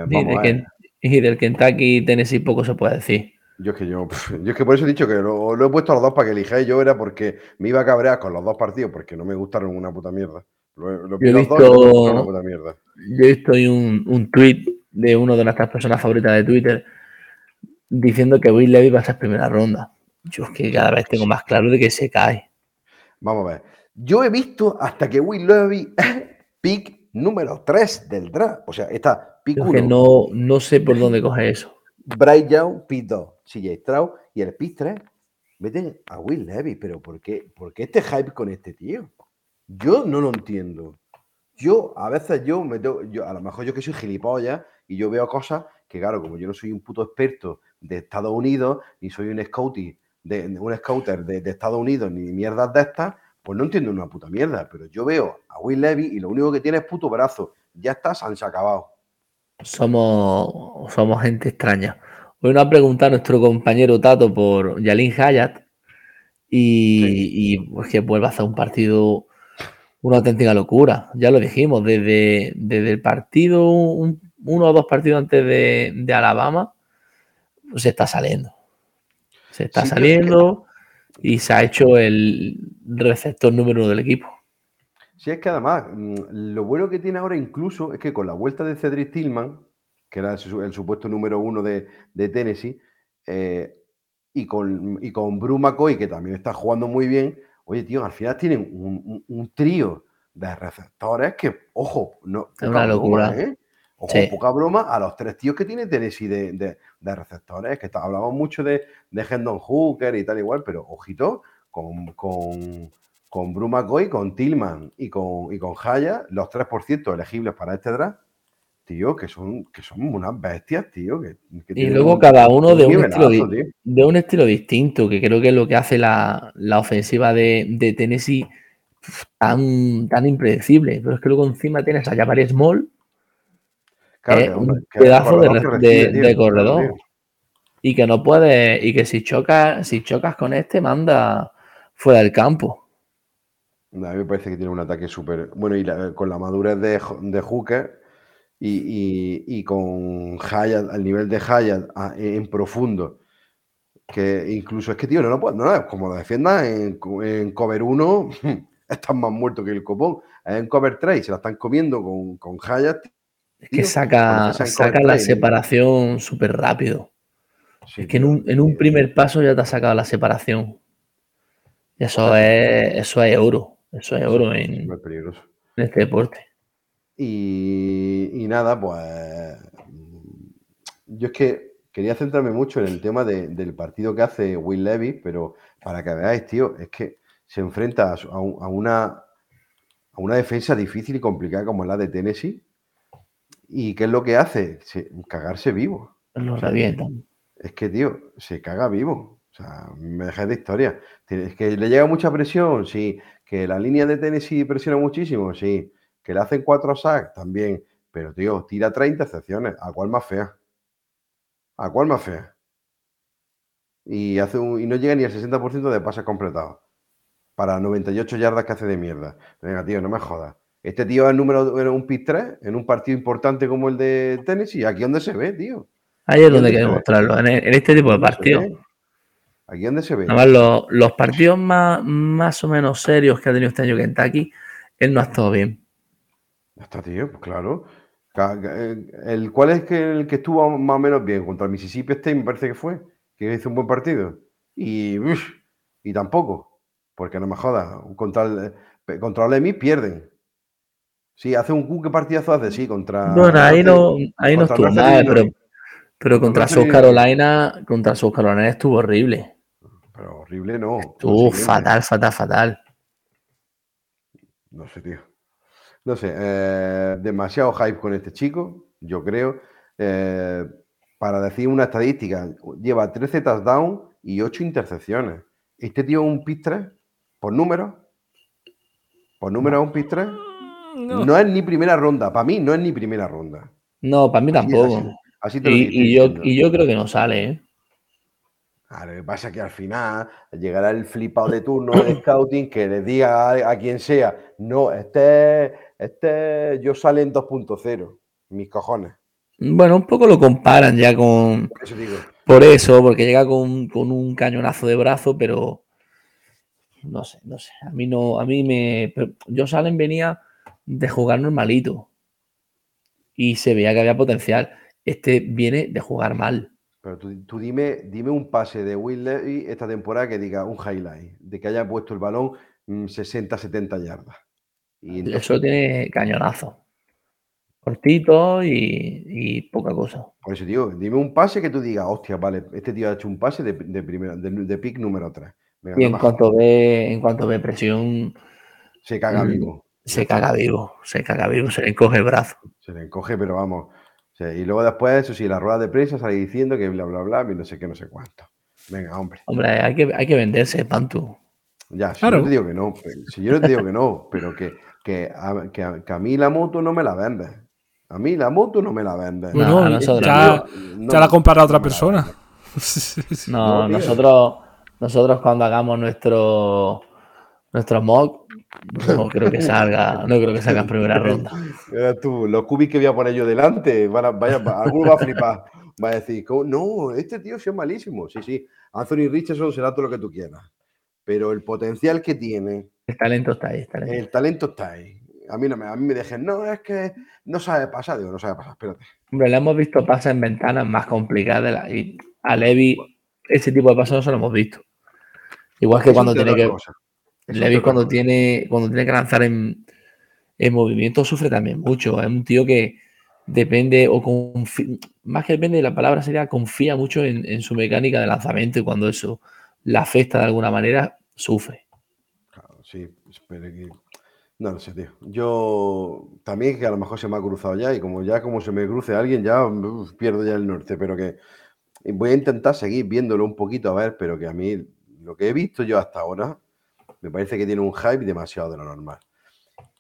Y, Vamos de a ver. Ken- y del Kentucky y Tennessee poco se puede decir. Yo es que yo, (laughs) yo es que por eso he dicho que lo, lo he puesto a los dos para que elijáis. Yo era porque me iba a cabrear con los dos partidos porque no me gustaron una puta mierda. Lo, lo vi Yo he dos y visto- gustaron una puta mierda. Yo he visto un, un tweet de uno de nuestras personas favoritas de Twitter diciendo que Will Levy va a ser primera ronda. Yo es que cada vez tengo más claro de que se cae. Vamos a ver. Yo he visto hasta que Will Levy es pick número 3 del draft. O sea, está pick Yo es 1. que no, no sé por dónde coge eso. Bryce Young, pick 2, CJ Stroud y el pick 3 meten a Will Levy. Pero ¿por qué, ¿por qué este hype con este tío? Yo no lo entiendo. Yo, a veces yo me tengo- yo, a lo mejor yo que soy gilipollas y yo veo cosas que, claro, como yo no soy un puto experto de Estados Unidos, ni soy un scouting de, un scouter de, de Estados Unidos, ni mierdas de estas, pues no entiendo una puta mierda. Pero yo veo a Will Levy y lo único que tiene es puto brazo. Ya está, se han acabado. Somos, somos gente extraña. Hoy nos ha preguntado nuestro compañero Tato por Yalin Hayat y, y, pues que vuelva a hacer un partido, una auténtica locura. Ya lo dijimos, desde, desde el partido, un- uno o dos partidos antes de, de Alabama, pues se está saliendo. Se está Sí, saliendo y se ha hecho el receptor número uno del equipo. Sí, es que además, mm, lo bueno que tiene ahora incluso es que con la vuelta de Cedric Tillman, que era el, su- el supuesto número uno de, de Tennessee, eh, y, con, y con Bru McCoy, que también está jugando muy bien, oye, tío, al final tienen un, un- un trío de receptores que, ojo, no, Es una locura. ¿eh? Ojo, Sí. poca broma a los tres tíos que tiene Tennessee de, de- de receptores, que está- hablamos mucho de, de Hendon Hooker y tal igual, pero ojito, con, con, con McCoy, con Tillman y con, y con Haya, los 3% elegibles para este draft, tío, que son, que son unas bestias, tío. Que, que Y luego un- cada uno de un, estilo, tío. de un estilo distinto, que creo que es lo que hace la, la ofensiva de, de Tennessee tan, tan impredecible. Pero es que luego encima tienes a Jabari Small Claro, eh, que, un hombre, pedazo de corredor de- recibe, de tío, corredor. tío. y que no puede, y que si chocas, si chocas con este, manda fuera del campo. A mí me parece que tiene un ataque súper. Bueno, y la- con la madurez de, de Hooker y, y- y con Hayat, al nivel de Hayat en profundo, que incluso es que, tío, no lo no, lo- como lo defiendas en, co- en cover 1, (laughs) están más muertos que el copón. En cover 3 se la están comiendo con, con Hayat. Es que Tío, saca, saca la separación súper rápido. Sí, Es que en un, en un primer paso ya te ha sacado la separación. Y eso es, eso es oro. Eso es oro en, súper peligroso. en este deporte. Y, y nada, pues yo es que quería centrarme mucho en el tema de- del partido que hace Will Levy, pero para que veáis, tío, es que se enfrenta a, una, a una defensa difícil y complicada como es la de Tennessee. ¿Y qué es lo que hace? Se- cagarse vivo. Lo revientan. Es que, tío, se caga vivo. O sea, me dejáis de historia. Es que le llega mucha presión, sí. Que la línea de Tennessee presiona muchísimo, sí. Que le hacen cuatro sacks, también. Pero, tío, tira 30 excepciones. ¿A cuál más fea? ¿A cuál más fea? Y, hace un- y no llega ni al 60% de pases completados. Para 98 yardas que hace de mierda. Venga, tío, no me jodas. Este tío es número en un pick 3 en un partido importante como el de Tennessee. Aquí donde se ve, tío. Ahí es donde hay se que ve? demostrarlo. En, en este tipo de ¿Dónde se partidos. Aquí donde se ve. Además, los, los partidos más, más o menos serios que ha tenido este año Kentucky, él no ha estado bien. Ya está, tío, pues claro. Ca- El, el- ¿cuál es que, el que estuvo más o menos bien? Contra el Mississippi State, me parece que fue, que hizo un buen partido. Y, uff, y tampoco, porque no me jodas. Contra el, pe- contra el Emi pierden. Sí, hace un cu que partidazo hace, sí, contra. Bueno, ahí no, ahí no estuvo mal, Illinois. pero, pero contra South. Carolina, contra South Carolina estuvo horrible. Pero horrible no. Estuvo fatal, fatal, fatal. No sé, tío. No sé, eh, demasiado hype con este chico, yo creo. Eh, para decir una estadística, lleva 13 touchdowns y 8 intercepciones. Este tío es un pick 3 por número. Por número es un pick 3. No. es ni primera ronda. Para mí no es ni primera ronda. No, para mí Así- tampoco. así- así te lo Y, y yo, y yo creo que no sale, ¿eh? Ah, Lo que pasa es que al final llegará el flipado de turno de scouting que le diga a, a quien sea, no, este, este yo sale en 2.0, mis cojones. Bueno, un poco lo comparan ya con. Por eso digo, Por eso, porque llega con, con un cañonazo de brazo, pero. No sé, no sé. A mí no. A mí me. Josh Allen venía de jugar normalito. Y se veía que había potencial. Este viene de jugar mal. pero tú, tú dime, dime un pase de Will Levy esta temporada que diga un highlight, de que haya puesto el balón mm, 60, 70 yardas. Y entonces, Eso tiene cañonazo. Cortito y, y poca cosa. por eso digo, dime un pase que tú digas, hostia, vale, este tío ha hecho un pase de, de, primera, de, de pick número 3. Y en cuanto ve, en cuanto ve presión, se caga Mm. vivo. Se caga vivo. Se caga vivo, se le encoge el brazo. Se le encoge, pero vamos. Y luego después, eso sí, la rueda de prensa sale diciendo que bla, bla, bla, y no sé qué, no sé cuánto. Venga, hombre. Hombre, hay que, hay que venderse, Pantu. Ya, si Claro. yo no te digo que no, si yo no te digo que no, pero que, que, a, que, a, que a mí la moto no me la vendes. A mí la moto no me la vendes. No, nosotros ya, No, ya la comprará otra no la persona. (laughs) No, No, nosotros, nosotros cuando hagamos nuestro nuestro mock, no creo que salga, no creo que salga en primera ronda. Mira tú, los cubis que voy a poner yo delante, van a, vaya, alguno va a flipar. Va a decir, no, este tío es malísimo. Sí, sí, Anthony Richardson será todo lo que tú quieras. Pero el potencial que tiene, El talento está ahí, el talento. el talento está ahí. A mí no me, a mí me dejen, no, es que no sabe pasar. Digo, no sabe pasar, espérate. Hombre, le hemos visto pasar en ventanas más complicadas y a Levi ese tipo de pasos no se lo hemos visto. Igual que cuando tiene que cosa. Levi cuando tiene cuando tiene que lanzar en, en movimiento sufre también mucho. Es un tío que depende o confi- más que depende de la palabra sería confía mucho en, en su mecánica de lanzamiento y cuando eso la afecta de alguna manera sufre. Claro, sí, espere que... No, no sé, tío. Yo también que a lo mejor se me ha cruzado ya y como ya como se me cruce alguien ya uf, pierdo ya el norte, pero que voy a intentar seguir viéndolo un poquito a ver, pero que a mí lo que he visto yo hasta ahora me parece que tiene un hype demasiado de lo normal.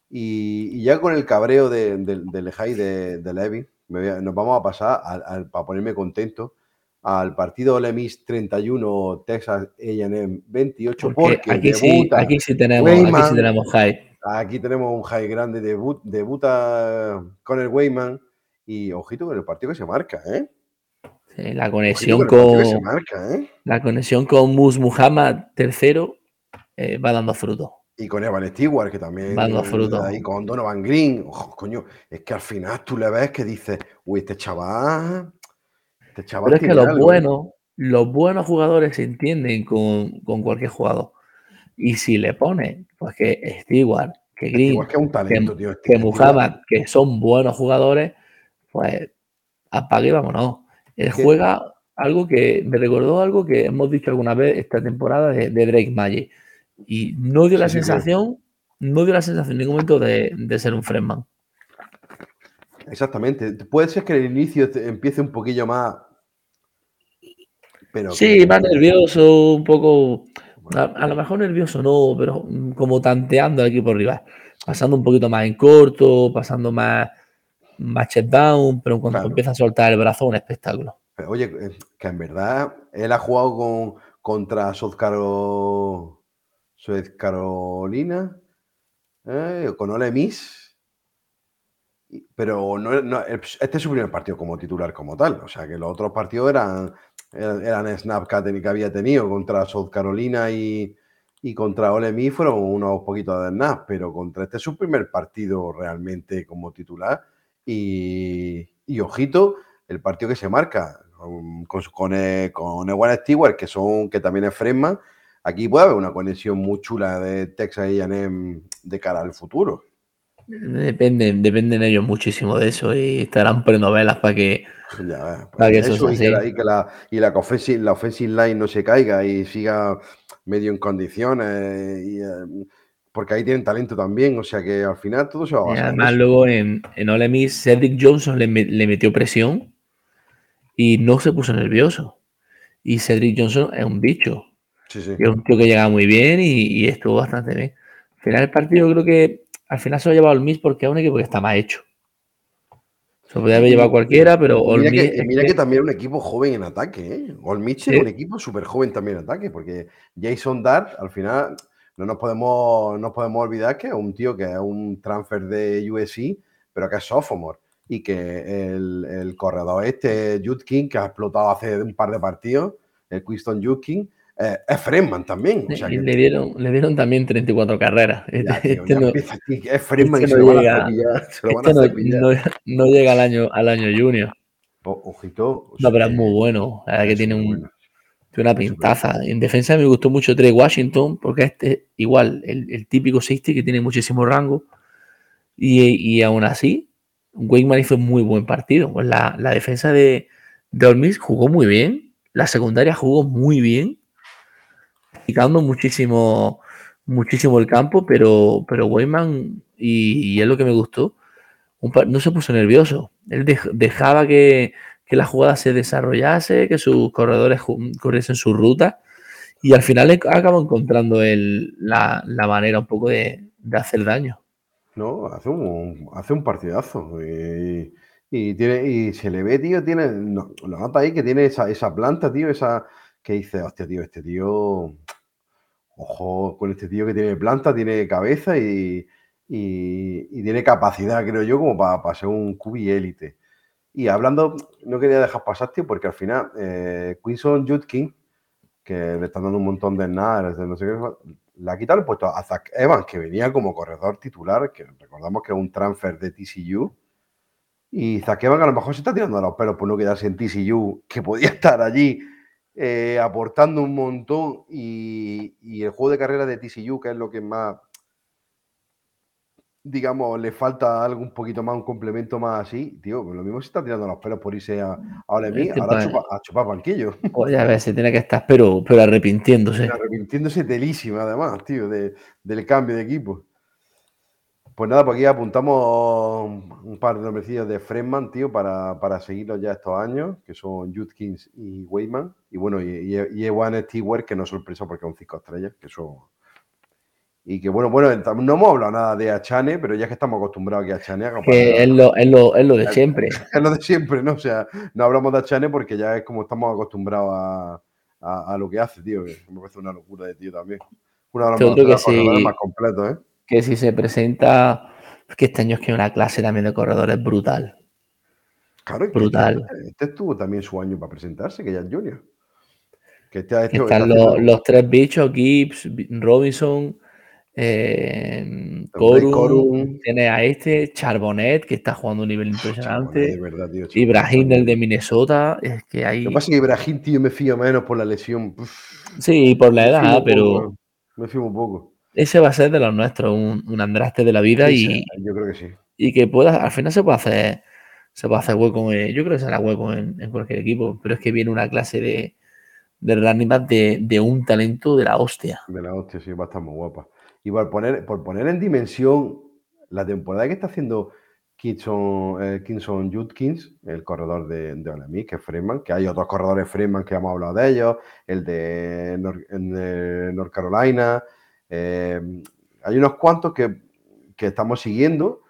Y, y ya con el cabreo de- de- del hype de, de Levi, a- nos vamos a pasar al- al- para ponerme contento al partido Ole Miss 31, Texas A&M 28, Porque porque, aquí, sí, aquí sí tenemos, aquí Wayman. sí tenemos hype. aquí tenemos un high grande, debut, debuta con el Wayman y ojito con el partido que se marca, ¿eh? Sí, la Ojito conexión con marca, ¿eh? la conexión con Mus Muhammad III eh, va dando fruto. Y con Evan Stewart, que también. Va dando eh, fruto. Ahí con Donovan Green. Ojo, coño, es que al final tú le ves que dices, uy, este chaval. Este chaval. Pero es que los algo". buenos, los buenos jugadores se entienden con, con cualquier jugador. Y si le pones, pues que Stewart, que Green, Igual que un talento, tío. este- que Muhammad, que son buenos jugadores, pues apague y vámonos. Él Que- juega algo que me recordó algo que hemos dicho alguna vez esta temporada de, de Drake Magic. Y no dio la Sí, sensación, no dio la sensación en ningún momento de, de ser un freshman. Exactamente. Puede ser que el inicio empiece un poquillo más. Pero Sí, que- más nervioso, un poco. A, a lo mejor nervioso no, pero como tanteando al equipo rival. Pasando un poquito más en corto, pasando más, más check down, pero cuando Claro. empieza a soltar el brazo, un espectáculo. Oye, eh, que en verdad él ha jugado con, contra South, Caro- South Carolina, eh, con Ole Miss, pero no, este es su primer partido como titular como tal. O sea, que los otros partidos eran, eran, eran snap que, había tenido contra South Carolina y, y contra Ole Miss fueron unos poquitos de snap, pero contra este es su primer partido realmente como titular. Y, ojito, el partido que se marca con, con, con Ewan Stewart, que, son, que también es Fresman, aquí puede haber una conexión muy chula de Texas A&M de cara al futuro. Dependen, dependen ellos muchísimo de eso y estarán prenovelas para que. Ya pues Para que eso eso sea y que, la, y que la, y la offensive, la offensive line no se caiga y siga medio en condiciones. y, eh, porque ahí tienen talento también, o sea que al final todo se va a y basar además, luego en, en Ole Miss, Cedric Johnson le, le metió presión y no se puso nervioso. Y Cedric Johnson es un bicho. Sí, es un tío que llegaba muy bien y, y estuvo bastante bien. Al final el partido creo que al final se lo ha llevado el Miss porque es un equipo que está más hecho. Se podría haber llevado cualquiera, pero Mira, que, mira que- también es un equipo joven en ataque, ¿eh? Ole Miss Sí. es un equipo súper joven también en ataque, porque Jason Dart, al final, no nos podemos, no podemos olvidar que es un tío que es un transfer de USC, pero que es sophomore. Y que el, el corredor este, Judkin, que ha explotado hace un par de partidos, el Quiston Judkin, eh, es Freeman también. O sea y que, le, dieron, le dieron también 34 carreras. ya, tío, Este no- aquí, es este y no van llega- a cepillar. Se lo van este a no, cepillar. no- no llega al año, al año junior. O- ojito. No, pero es muy bueno. La verdad que es tiene muy un, bueno. tiene una pintaza. En defensa me gustó mucho Trey Washington, porque este igual, el, el típico safety que tiene muchísimo rango. Y, y aún así, Wakeman hizo un muy buen partido. Pues la, la defensa de, de Miss jugó muy bien. La secundaria jugó muy bien. Muchísimo, muchísimo el campo, pero, pero Wayman, y, y es lo que me gustó, un par- no se puso nervioso. Él dej- dejaba que, que la jugada se desarrollase, que sus corredores corriesen su ruta y al final ac- acabó encontrando el- la, la manera un poco de, de hacer daño. No, hace un, hace un partidazo. Y, y tiene, y se le ve, tío, tiene, no, lo nota ahí que tiene esa, esa planta, tío, esa que dice, hostia, tío, este tío, ojo con este tío que tiene planta, tiene cabeza y, y- tiene capacidad, creo yo, como para, ser un cubi élite. Y hablando, no quería dejar pasar, tío, porque al final, eh, Quinson Judkin, que le están dando un montón de de no sé qué, le ha quitado el puesto a Zach Evans, que venía como corredor titular, que recordamos que es un transfer de TCU. Y Zach Evans a lo mejor se está tirando los pelos por no quedarse en TCU, que podía (laughs) estar allí eh, aportando un montón. Y, y el juego de carrera de TCU, que es lo que más, digamos, le falta algo un poquito más, un complemento más así, tío, pues lo mismo se está tirando los pelos por irse a, a Ole Miss, Este ahora a pa- chupar, a chupar banquillo. Pues ya ves, se tiene que estar, pero, pero arrepintiéndose. Pero arrepintiéndose delísima, además, tío, de- del cambio de equipo. Pues nada, pues aquí apuntamos un par de nombrecillos de Fredman, tío, para, para seguirlos ya estos años, que son Judkins y Wayman. Y bueno, y, y, y Ewan Stewart, que no es sorpresa porque es un 5 estrellas, que eso. Y que bueno, bueno, no hemos hablado nada de Achane, pero ya que estamos acostumbrados a que Achane haga que es lo, es, lo, es lo de siempre. (laughs) Es lo de siempre, ¿no? O sea, no hablamos de Achane porque ya es como estamos acostumbrados a, a, lo que hace, tío. Que me parece una locura de tío también. Una de las más completos, ¿eh? Que si se presenta, que este año es que una clase también de corredores brutal. Claro, brutal. Este, este, tuvo también su año para presentarse, que ya es Junior. Que este, este Están los, los, tres bichos, Gibbs, Robinson, eh, Corum, tiene a este, Charbonnet, que está jugando a un nivel impresionante. Ibrahim, del de Minnesota. Es que hay... Lo que pasa es que Ibrahim, tío, me fío menos por la lesión. Sí, por la edad, pero. me fío un poco. Ese va a ser de los nuestros, un, un Andraste de la vida y. Yo creo que sí. Y que pueda, al final se puede hacer. Se puede hacer hueco. yo creo que será hueco en, en, cualquier equipo, pero es que viene una clase de, de running de, de un talento de la hostia. De la hostia, sí, va a estar muy guapa. Y por poner, por poner en dimensión la temporada que está haciendo Kinson, eh, Kinson Judkins, el corredor de, de que es Freeman, que hay otros corredores Freeman que hemos hablado de ellos, el de, North, Carolina. Eh, hay unos cuantos que, estamos siguiendo,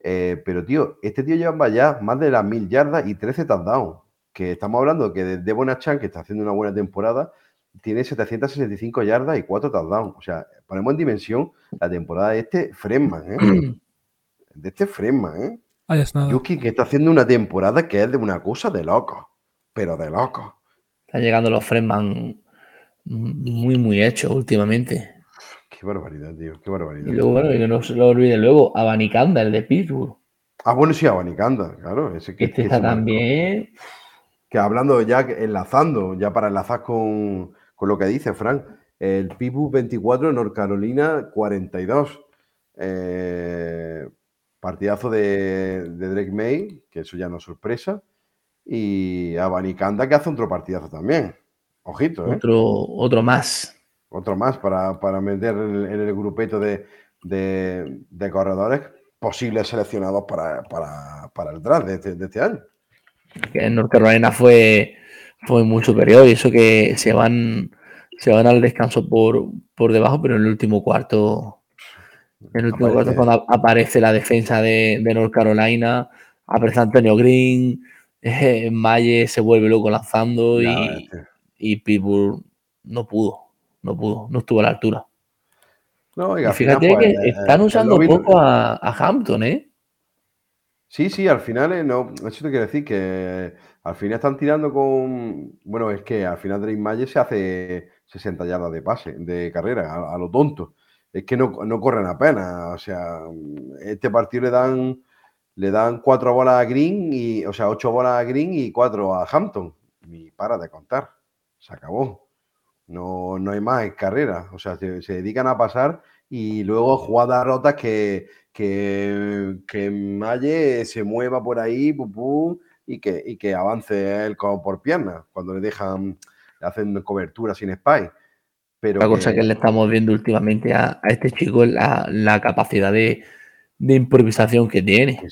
eh, pero tío, este tío lleva ya más de las mil yardas y 13 touchdowns. Que estamos hablando que de Devon Chan, que está haciendo una buena temporada, tiene 765 yardas y 4 touchdowns. O sea, ponemos en dimensión la temporada de este Freeman, ¿eh? (clears throat) de este Freeman, ¿eh? Ahí es nada. Yuki que está haciendo una temporada que es de una cosa de loco, pero de loco. Están llegando los Freeman muy, muy hechos últimamente. Qué barbaridad, tío, qué barbaridad. Y luego, bueno, que no se lo olvide luego, Abanicanda, el de Pittsburgh. Ah, bueno, sí, Abanicanda, claro. Ese que, este está también. Que hablando ya, enlazando, ya para enlazar con, con lo que dice Frank. El Pittsburgh 24, North Carolina 42. Eh, partidazo de, Drake May, que eso ya no es sorpresa. Y Abanicanda que hace otro partidazo también. Ojito, ¿eh? Otro, otro más. Otro más para, meter en, el grupeto de, de, corredores posibles seleccionados para, el draft de este, de este año. Que North Carolina fue fue muy superior y eso que se van se van al descanso por, por debajo, pero en el último cuarto, en el último cuarto cuando aparece la defensa de, North Carolina, aparece Antonio Green, eh, (laughs) Maye se vuelve loco lanzando y, y Pitbull no pudo, no pudo, no estuvo a la altura. y fíjate que pues, están usando poco a, Hampton, ¿eh? Sí, sí, al final, eh, no, eso te quiero decir que al final están tirando con. Bueno, es que al final Drake Maye se hace 60 yardas de pase, de carrera, a, lo tonto. Es que no, corren apenas. O sea, este partido le dan le dan cuatro bolas a Green y, o sea, ocho bolas a Green y cuatro a Hampton. Y para de contar. Se acabó. No, no hay más carrera. O sea, se, dedican a pasar y luego jugadas rotas que, que, que Maye se mueva por ahí, pum, y que, que avance él como por pierna cuando le dejan, le hacen cobertura sin spy. Pero la cosa que le estamos viendo últimamente a, este chico es la, capacidad de, improvisación que tiene.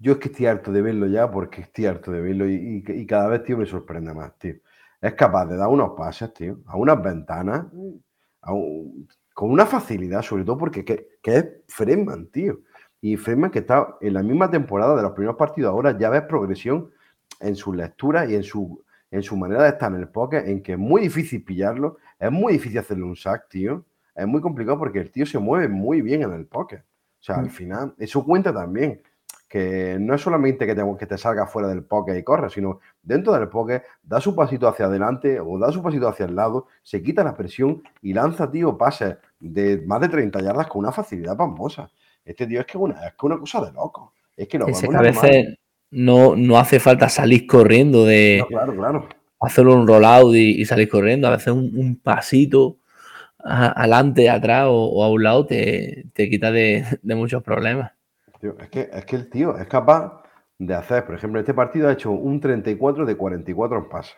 Yo es que estoy harto de verlo ya porque estoy harto de verlo y, cada vez, tío, me sorprende más, tío. Es capaz de dar unos pases, tío, a unas ventanas, con una facilidad, sobre todo porque que, es Freeman, tío. Y Freeman que está en la misma temporada de los primeros partidos ahora, ya ves progresión en su lectura y en su, en su manera de estar en el pocket, en que es muy difícil pillarlo, es muy difícil hacerle un sack, tío. Es muy complicado porque el tío se mueve muy bien en el pocket. O sea, al mm. final, eso cuenta también. Que no es solamente que te, que te salga fuera del pocket y corre, sino dentro del pocket, da su pasito hacia adelante o da su pasito hacia el lado, se quita la presión y lanza, tío, pases de más de 30 yardas con una facilidad pasmosa. Este tío es que una, es que una cosa de loco. Es que, no, a veces no, no hace falta salir corriendo de claro, claro. hacer un rollout y, y salir corriendo. A veces un, pasito adelante, atrás o, a un lado te, quita de, muchos problemas. Es, que, es que el tío es capaz de hacer, por ejemplo, este partido ha hecho un 34 de 44 en pases,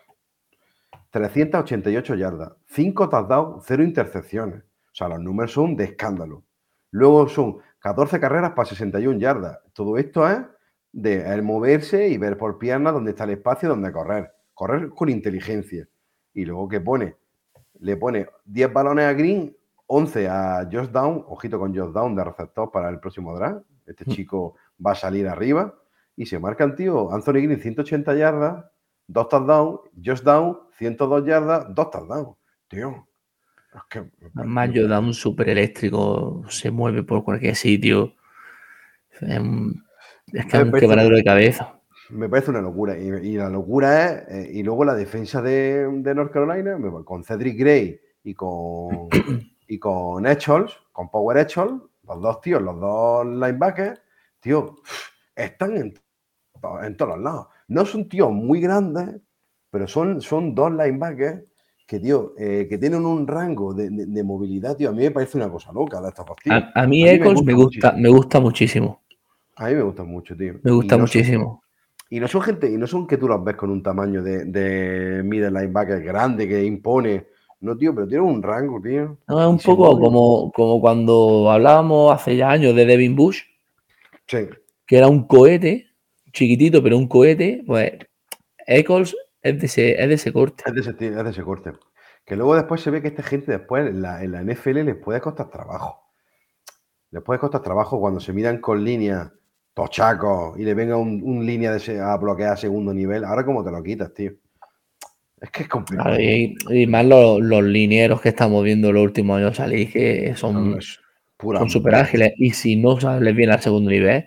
388 yardas, 5 touchdowns, 0 intercepciones. O sea, los números son de escándalo. Luego son 14 carreras para 61 yardas. Todo esto es de moverse y ver por piernas dónde está el espacio donde correr. Correr con inteligencia. Y luego que pone, le pone 10 balones a Green, 11 a Josh Down, ojito con Josh Down de receptor para el próximo draft. Este chico va a salir arriba. Y se marcan, tío, Anthony Green 180 yardas, dos touchdowns, Josh Down 102 yardas, dos touchdowns. Tío. Es que, Además, yo da un super eléctrico, se mueve por cualquier sitio. Es, un- es que es un parece- quebradero de cabeza. Me parece una locura. Y, y la locura es, eh, y luego la defensa de, de North Carolina, con Cedric Gray y con, (clears throat) y con Echols, con Power Echols, los dos tíos, los dos linebackers, tío, están en, en todos lados. No son tíos muy grandes, pero son, son dos linebackers que, tío, eh, que tienen un rango de, de- de movilidad, tío. A mí me parece una cosa loca de estos dos tíos. A, a mí A mí me Eccles me gusta gusta, me gusta muchísimo. A mí me gustan mucho, tío. Me Y gusta son- muchísimo. Y no son gente, y no son que tú los ves con un tamaño de, de middle linebacker grande que impone. No, tío, pero tienen un rango, tío. No, es un poco como, como cuando hablábamos hace ya años de Devin Bush, Sí, que era un cohete, chiquitito, pero un cohete, pues Eccles es de ese, es de ese corte. es de ese, es de ese corte. Que luego después se ve que esta gente después en la, en la NFL les puede costar trabajo. Les puede costar trabajo cuando se miran con líneas tochacos y le venga un, un línea de a bloquear segundo nivel. Ahora, ¿cómo te lo quitas, tío? Es que es complicado. Claro, y, y más los, los linieros que estamos viendo los últimos años salir, que son pura son súper ágiles. Y si no sales bien al segundo nivel,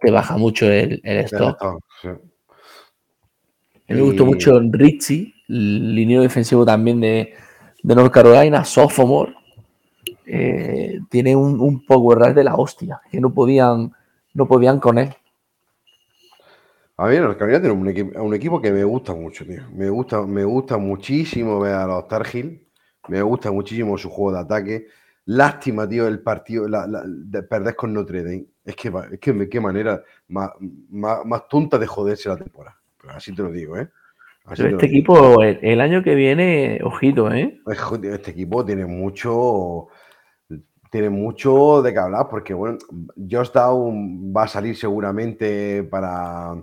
te baja mucho el, el stock. Sí. A mí me gustó mucho Ritchie, el liniero defensivo también de, de North Carolina, sophomore. Eh, tiene un, un power rush de la hostia, que no podían, no podían con él. A mí, North Carolina tiene un equipo, un equipo que me gusta mucho, tío. Me gusta, me gusta muchísimo ver a los Tar Heel. Me gusta muchísimo su juego de ataque. Lástima, tío, el partido, la, la- de perder con Notre Dame. Es que, es que qué manera más, más, más tonta de joderse la temporada. Pero así te lo digo, ¿eh? Así Pero este equipo, el, el año que viene, ojito, ¿eh? Este equipo tiene mucho, tiene mucho de qué hablar, porque bueno, Josh Down va a salir seguramente para,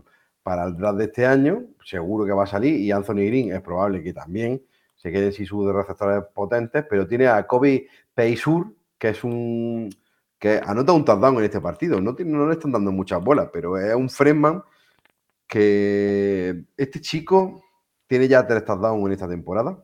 para el draft de este año, seguro que va a salir, y Anthony Green es probable que también se quede sin sus receptores potentes, pero tiene a Kobe Paysur, que es un que anota un touchdown en este partido. No, tiene- no le están dando muchas bolas, pero es un freshman que este chico tiene ya tres touchdowns en esta temporada.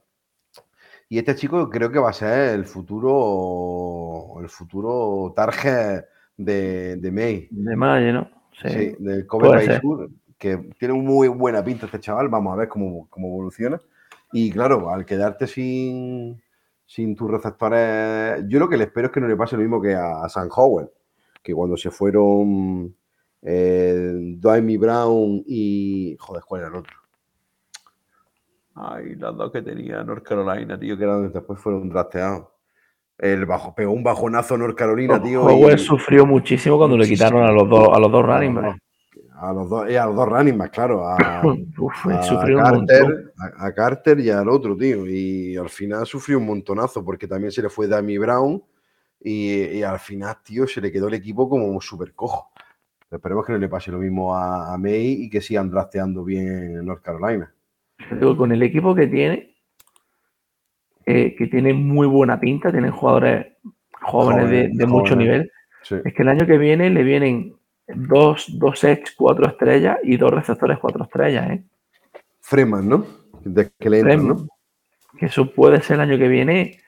Y este chico creo que va a ser el futuro, el futuro target de, de May. De Mayo, ¿no? Sí. Sí, del Kobe. Paysur, que tiene muy buena pinta este chaval. Vamos a ver cómo, cómo evoluciona. Y claro, al quedarte sin, sin tus receptores, yo lo que le espero es que no le pase lo mismo que a, Sam Howell, que cuando se fueron eh, Dwayne Brown y. Joder, ¿cuál era el otro? Ay, las dos que tenía North Carolina, tío, que eran después fueron drafteados. El bajo, pegó un bajonazo North Carolina, tío. Howell y- sufrió muchísimo cuando le quitaron a los dos, a los dos running. A los dos, eh, a los dos running backs, claro. A, (coughs) Uf, montón. Carter, a, a Carter y al otro, tío. Y al final sufrió un montonazo porque también se le fue Dami Brown y, y al final, tío, se le quedó el equipo como súper cojo. Esperemos que no le pase lo mismo a, May y que sigan drafteando bien en North Carolina. Digo, con el equipo que tiene, eh, que tiene muy buena pinta, tienen jugadores jóvenes de, Jóvenes, de mucho jóvenes. nivel. Sí. Es que el año que viene le vienen dos, dos ex cuatro estrellas y dos receptores cuatro estrellas, ¿eh? Freeman, ¿no? De que le entran, ¿no? Que eso puede ser el año que viene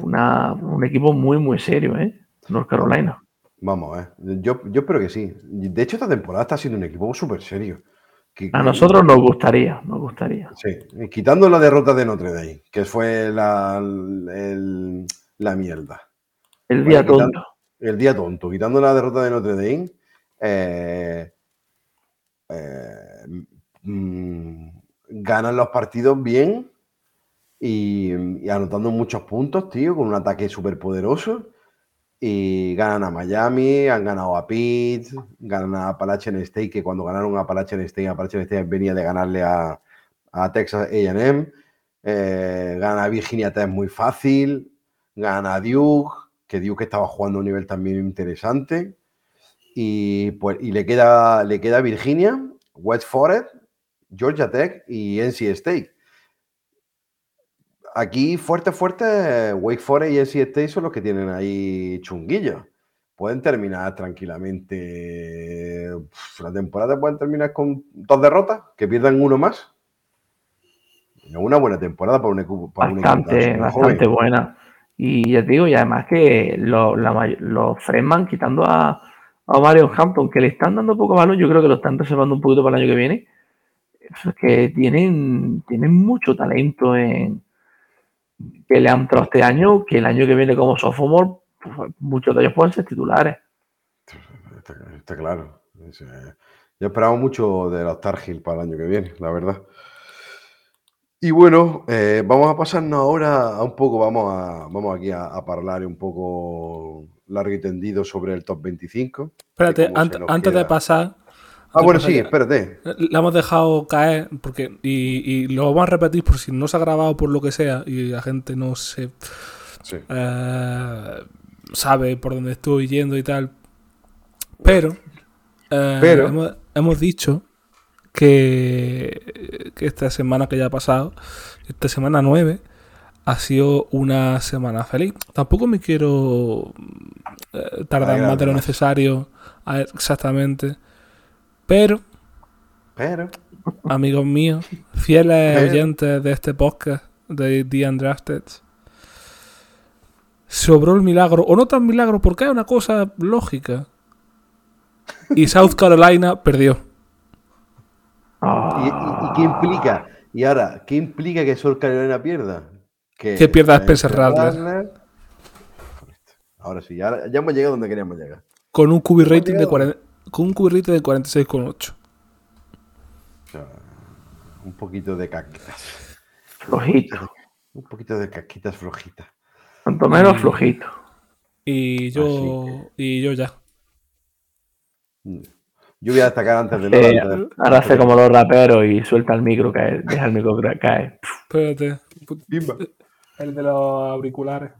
una- un equipo muy, muy serio, ¿eh? North Carolina. Vamos ver. Yo, yo espero que sí. De hecho, esta temporada está siendo un equipo súper serio. Que- A nosotros nos gustaría, nos gustaría. Sí, quitando la derrota de Notre Dame, que fue la, el- la mierda. El día quitando- tonto. El día tonto, quitando la derrota de Notre Dame, eh, eh, mm, ganan los partidos bien y, anotando muchos puntos, tío, con un ataque súper poderoso. Y ganan a Miami, han ganado a Pitt, ganan a Appalachian State, que cuando ganaron a Appalachian State, Appalachian State venía de ganarle a, Texas AM, eh, ganan a Virginia Tech muy fácil, ganan a Duke, que Duke estaba jugando a un nivel también interesante, y, pues, y le, queda, le queda Virginia, West Forest, Georgia Tech y NC State. aquí fuerte, fuerte, Wake Forest y NC State son los que tienen ahí chunguillos. Pueden terminar tranquilamente. uf, La temporada pueden terminar con dos derrotas, que pierdan uno más. Una buena temporada para un equipo. Para un equipo Bastante, tan bastante joven. buena. Y ya te digo, y además que lo- la may- los Fresman quitando a, a Mario Hampton, que le están dando poco balón, yo creo que lo están reservando un poquito para el año que viene. Es que tienen, tienen mucho talento en que le han entrado este año, que el año que viene como sophomore, pues, muchos de ellos pueden ser titulares. Está, está claro. Yo esperaba mucho de los Tar Heel para el año que viene, la verdad. Y bueno, eh, vamos a pasarnos ahora a un poco, vamos, a, vamos aquí a, a hablar un poco largo y tendido sobre el top 25. Espérate, ant- antes de pasar. Ah, bueno, sí, espérate. La hemos dejado caer porque y, y lo vamos a repetir por si no se ha grabado por lo que sea y la gente no se Sí. eh, sabe por dónde estoy yendo y tal. Pero, eh, Pero- hemos, hemos dicho que, que esta semana que ya ha pasado, esta semana 9, ha sido una semana feliz. Tampoco me quiero eh, tardar más de lo necesario a- exactamente. Pero, Pero, amigos míos, fieles Pero- oyentes de este podcast de The Undrafted, sobró el milagro, o no tan milagro, porque es una cosa lógica. Y South Carolina perdió. ¿Y, y- y qué implica? Y ahora, ¿qué implica que Sol Carolina pierda? Que pierda Spencer Rattler. Ahora sí, ahora, ya hemos llegado donde queríamos llegar. Con un QB rating de, llegado? 40 con un QB rating de 46,8. O sea, un poquito de casquitas. Flojito. Un poquito de casquitas flojitas. Cuanto menos flojito. Y yo, y yo ya. Yo voy a destacar antes de Eh, antes ahora hace como los raperos y suelta el micro caer, deja el micro caer. Espérate. Pimba. El de los auriculares.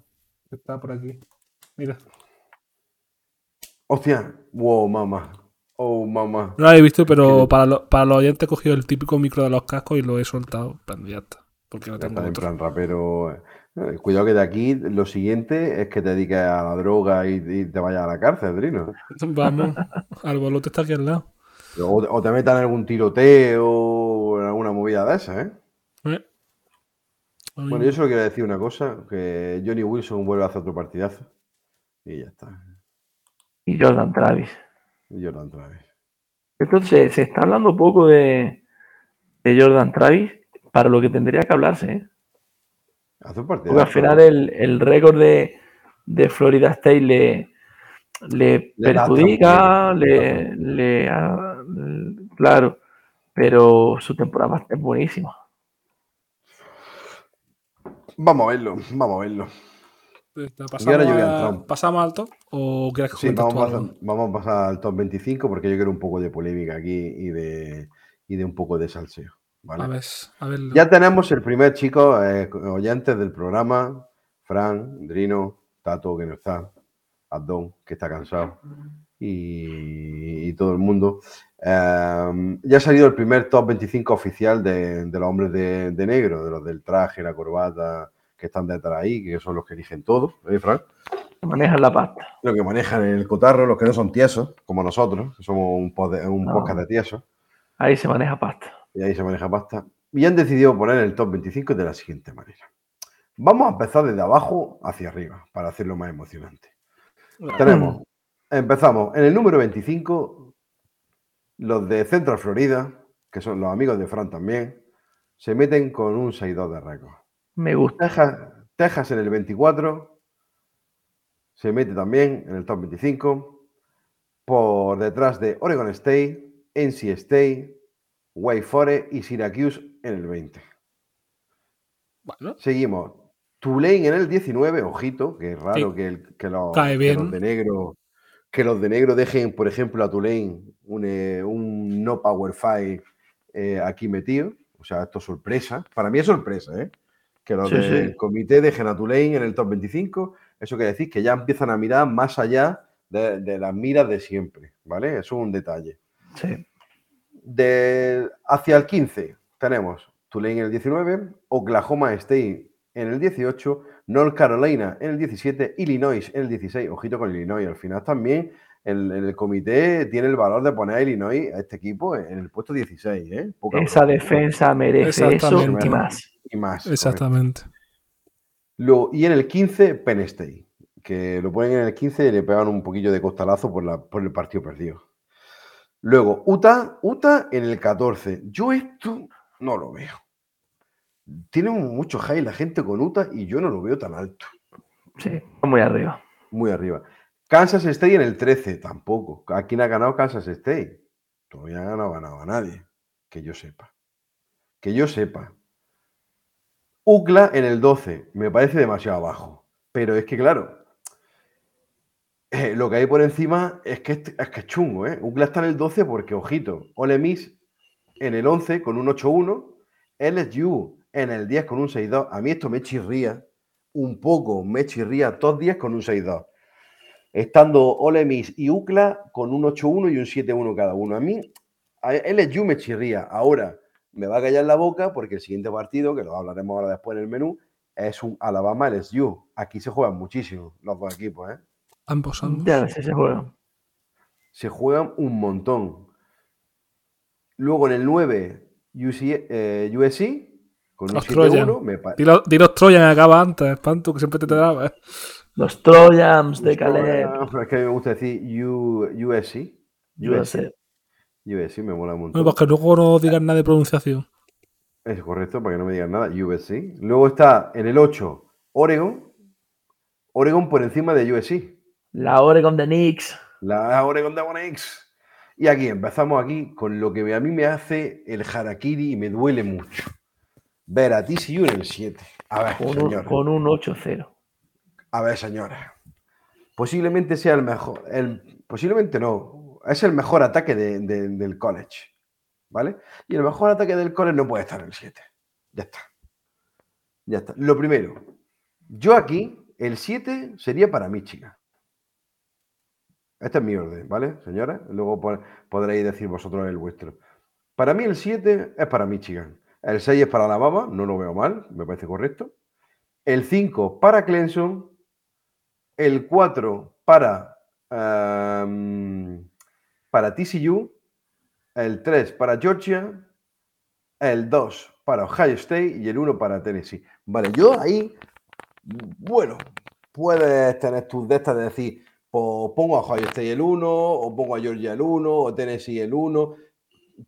Está por aquí. Mira. Hostia, wow, mamá. Oh, mamá. No lo habéis visto, pero ¿Qué? para, lo- para los oyentes he cogido el típico micro de los cascos y lo he soltado. En plan, ya está. Porque no Ya tengo está en otro. plan rapero. Eh, Cuidado que de aquí lo siguiente es que te dediques a la droga y, y te vayas a la cárcel, Drino. (laughs) Vamos. Al bolote está aquí al lado. O, o te metan en algún tiroteo o en alguna movida de esas, ¿eh? Eh. Bueno, yo solo quiero decir una cosa, que Johnny Wilson vuelve a hacer otro partidazo. Y ya está. Y Jordan Travis. Y Jordan otra vez. Entonces, se está hablando poco de, de Jordan Travis para lo que tendría que hablarse. ¿eh? Hace un partidazo. Porque al final el, el récord de, de Florida State le, le perjudica, le, le- claro, pero su temporada es buenísima. Vamos a verlo, vamos a verlo. Y ahora ¿Pasamos, yo voy a a- entrar. ¿Pasamos alto? ¿O quieres que Sí, a, vamos a pasar al top 25 porque yo quiero un poco de polémica aquí y de, y de un poco de salseo. ¿Vale? A ver, a ver. Ya tenemos el primer chico eh, oyentes del programa, Fran, Drino, Tato, que no está, Abdón, que está cansado, y, y todo el mundo. Eh, ya ha salido el primer top 25 oficial de, de los hombres de, de negro, de los del traje, la corbata, que están detrás ahí, que son los que eligen todo, ¿eh, Fran? Que manejan la pasta. Los que manejan el cotarro, los que no son tiesos, como nosotros, que somos un, pod- un No. podcast de tiesos. Ahí se maneja pasta. Y ahí se maneja pasta. Y han decidido poner el top 25 de la siguiente manera. Vamos a empezar desde abajo hacia arriba para hacerlo más emocionante. Tenemos, empezamos en el número 25, los de Central Florida, que son los amigos de Fran también, se meten con un 6-2 de récord. Me gusta. Texas, Texas en el 24 se mete también en el top 25 por detrás de Oregon State, NC State, Wake Forest y Syracuse en el 20. Bueno, Seguimos. Tulane en el 19, ojito, que es raro Sí. que, el- que los, Cae que bien. los de negro que los de negro dejen, por ejemplo, a Tulane un, eh, un no Power 5 eh, aquí metido. O sea, esto es sorpresa. Para mí es sorpresa, ¿eh? Que los Sí, del sí. comité dejen a Tulane en el top 25. Eso quiere decir que ya empiezan a mirar más allá de, de las miras de siempre, ¿vale? Eso es un detalle. Sí. De, hacia el 15 tenemos Tulane en el 19, Oklahoma State en el 18, North Carolina en el 17, Illinois en el 16. Ojito con Illinois, al final también el, el comité tiene el valor de poner a Illinois, a este equipo, en el puesto 16. ¿eh? Poca Esa defensa merece eso Exactamente. y más. Y más. Exactamente. Luego, y en el 15, Penn State, que lo ponen en el 15 y le pegan un poquillo de costalazo por, la, por el partido perdido. Luego, Utah, Utah en el 14. Yo esto no lo veo. Tiene mucho high la gente con Utah y yo no lo veo tan alto. Sí, muy arriba. Muy arriba. Kansas State en el 13, tampoco. ¿A quién ha ganado Kansas State? Todavía no ha ganado a nadie, que yo sepa. Que yo sepa. UCLA en el 12, me parece demasiado bajo. Pero es que, claro, eh, lo que hay por encima es que es, que es chungo, ¿eh? UCLA está en el 12 porque, ojito, Ole Miss en el 11 con un 8-1, LSU en el 10 con un 6-2. A mí esto me chirría un poco, me chirría todos 10 con un 6-2 estando Ole Miss y UCLA con un 8-1 y un 7-1 cada uno. A mí, a LSU me chirría. Ahora me va a callar la boca porque el siguiente partido, que lo hablaremos ahora después en el menú, es un Alabama-LSU. Aquí se juegan muchísimo los dos equipos, ¿eh? Ambos, ambos. Ya ves ese juego. Se juegan un montón. Luego en el 9, UC, eh, USC, con un Los Trojan. 7-1. Me pa- Dilo, dilo Trojan acaba antes, espanto, que siempre te te daba. ¿eh? Los Trojans de Caleb. Es que me gusta decir U- USC. Sé. USC me mola un montón. Bueno, para que luego no digas nada de pronunciación. Es correcto, para que no me digan nada, USC. Luego está en el 8, Oregon. Oregon por encima de USC. La Oregon de Knicks. La Oregon Demonics. Y aquí empezamos aquí con lo que a mí me hace el harakiri y me duele mucho. Ver a TCU en el 7. A ver, Con un, con un 8-0. A ver, señores. Posiblemente sea el mejor. El, posiblemente no. Es el mejor ataque de- de- del college. ¿Vale? Y el mejor ataque del college no puede estar en el 7. Ya está. Ya está. Lo primero. Yo aquí, el 7 sería para Michigan. Este es mi orden, ¿vale, señores? Luego po- podréis decir vosotros el vuestro. Para mí el 7 es para Michigan. El 6 es para Alabama, no lo veo mal, me parece correcto. El 5 para Clemson. El 4 para, ehm, para TCU. El 3 para Georgia. El 2 para Ohio State y el 1 para Tennessee. Vale, yo ahí, bueno, puedes tener tus de estas de decir, pues pongo a Ohio State el 1, o pongo a Georgia el 1, o Tennessee el 1.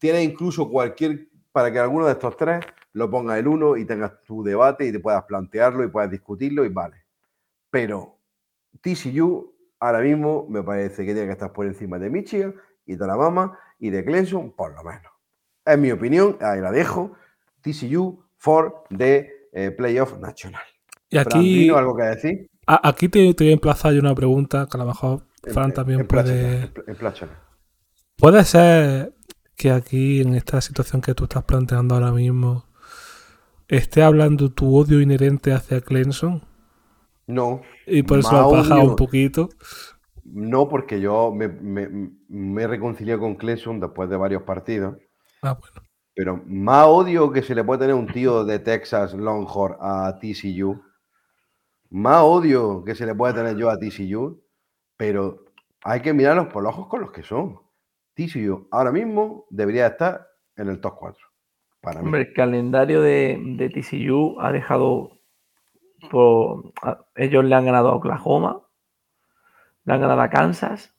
Tienes incluso cualquier, para que alguno de estos tres lo ponga el 1 y tengas tu debate y te puedas plantearlo y puedas discutirlo y vale. Pero TCU ahora mismo me parece que tiene que estar por encima de Michigan y de Alabama y de Clemson, por lo menos. Es mi opinión, ahí la dejo. TCU for the eh, Playoff Nacional. Y aquí, ¿tienes algo que decir? A- aquí te, te voy a emplazar yo una pregunta que a lo mejor Fran también puede. Puede ser que aquí, en esta situación que tú estás planteando ahora mismo, esté hablando tu odio inherente hacia Clemson No. y por eso lo odio. un poquito. No, porque yo me, me, me he reconciliado con Clemson después de varios partidos. Ah, bueno. Pero más odio que se le puede tener un tío de Texas Longhorn a TCU. Más odio que se le puede tener yo a TCU. Pero hay que mirarlos por los ojos con los que son. TCU ahora mismo debería estar en el top 4. Para mí. Hombre, el calendario de, de TCU ha dejado. Por, a- ellos le han ganado a Oklahoma, le han ganado a Kansas,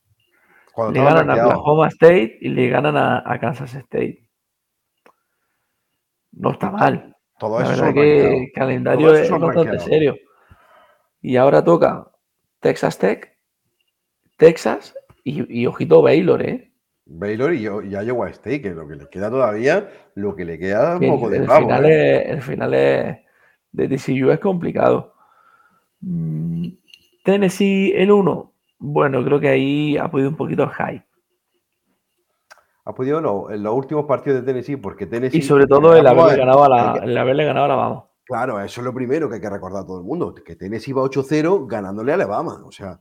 Cuando le ganan a. Oklahoma State y le ganan a, a Kansas State. No está mal. Todo La eso verdad que el calendario es bastante serio. Y ahora toca Texas Tech, Texas y, y ojito Baylor, ¿eh? Baylor y, y Iowa State, que lo que le queda todavía, lo que le queda un poco de el, pavo. final ¿eh? es, el final es- de TCU es complicado. Mm, Tennessee el 1. Bueno, creo que ahí ha podido un poquito el hype. Ha podido lo- en los últimos partidos de Tennessee, porque Tennessee. Y sobre todo el Vamos haberle ganado a la, el haberle ganado a Alabama. Claro, eso es lo primero que hay que recordar a todo el mundo, que Tennessee va 8-0 ganándole a Alabama. O sea,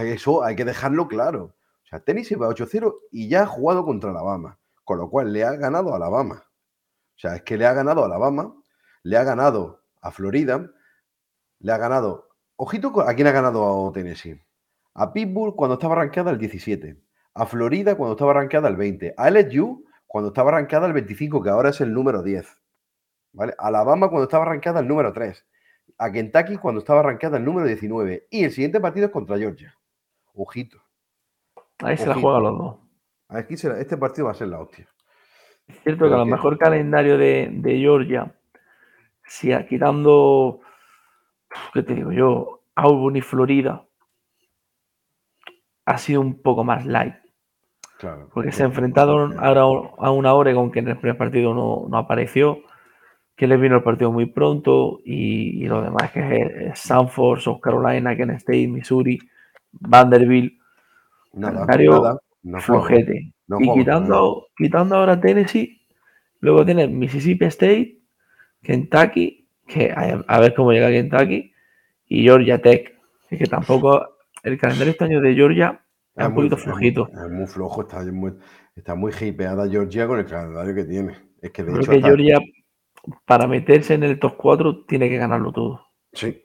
eso hay que dejarlo claro. O sea, Tennessee va 8-0 y ya ha jugado contra Alabama, con lo cual le ha ganado a Alabama. O sea, es que le ha ganado a Alabama, le ha ganado a Florida, le ha ganado. Ojito a quién ha ganado a Tennessee. A Pittsburgh cuando estaba rankeada el 17. A Florida cuando estaba rankeada el 20. A LSU cuando estaba rankeada el 25, que ahora es el número 10. ¿Vale? Alabama cuando estaba rankeada el número 3. A Kentucky cuando estaba rankeada el número 19. Y el siguiente partido es contra Georgia. Ojito. Ahí se la juegan los dos. Aquí será- este partido va a ser la hostia. Es cierto que a lo mejor calendario de, de Georgia, si quitando, ¿qué te digo yo? Auburn y Florida, ha sido un poco más light. Claro. Porque se enfrentaron ahora a una Oregon que en el primer partido no, no apareció, que les vino el partido muy pronto y, y lo demás que es, es Sanford, South Carolina, Kent State, Missouri, Vanderbilt, Nada, nada. No flojete. No y juego, quitando, quitando ahora Tennessee, luego tienes Mississippi State, Kentucky, que a, a ver cómo llega Kentucky, y Georgia Tech. Es que tampoco el calendario este año de Georgia es un muy- poquito es flojito. Es muy flojo, está muy, está muy hipeada Georgia con el calendario que tiene. Es que de Creo hecho. que hasta- Georgia, para meterse en el top 4, tiene que ganarlo todo. Sí.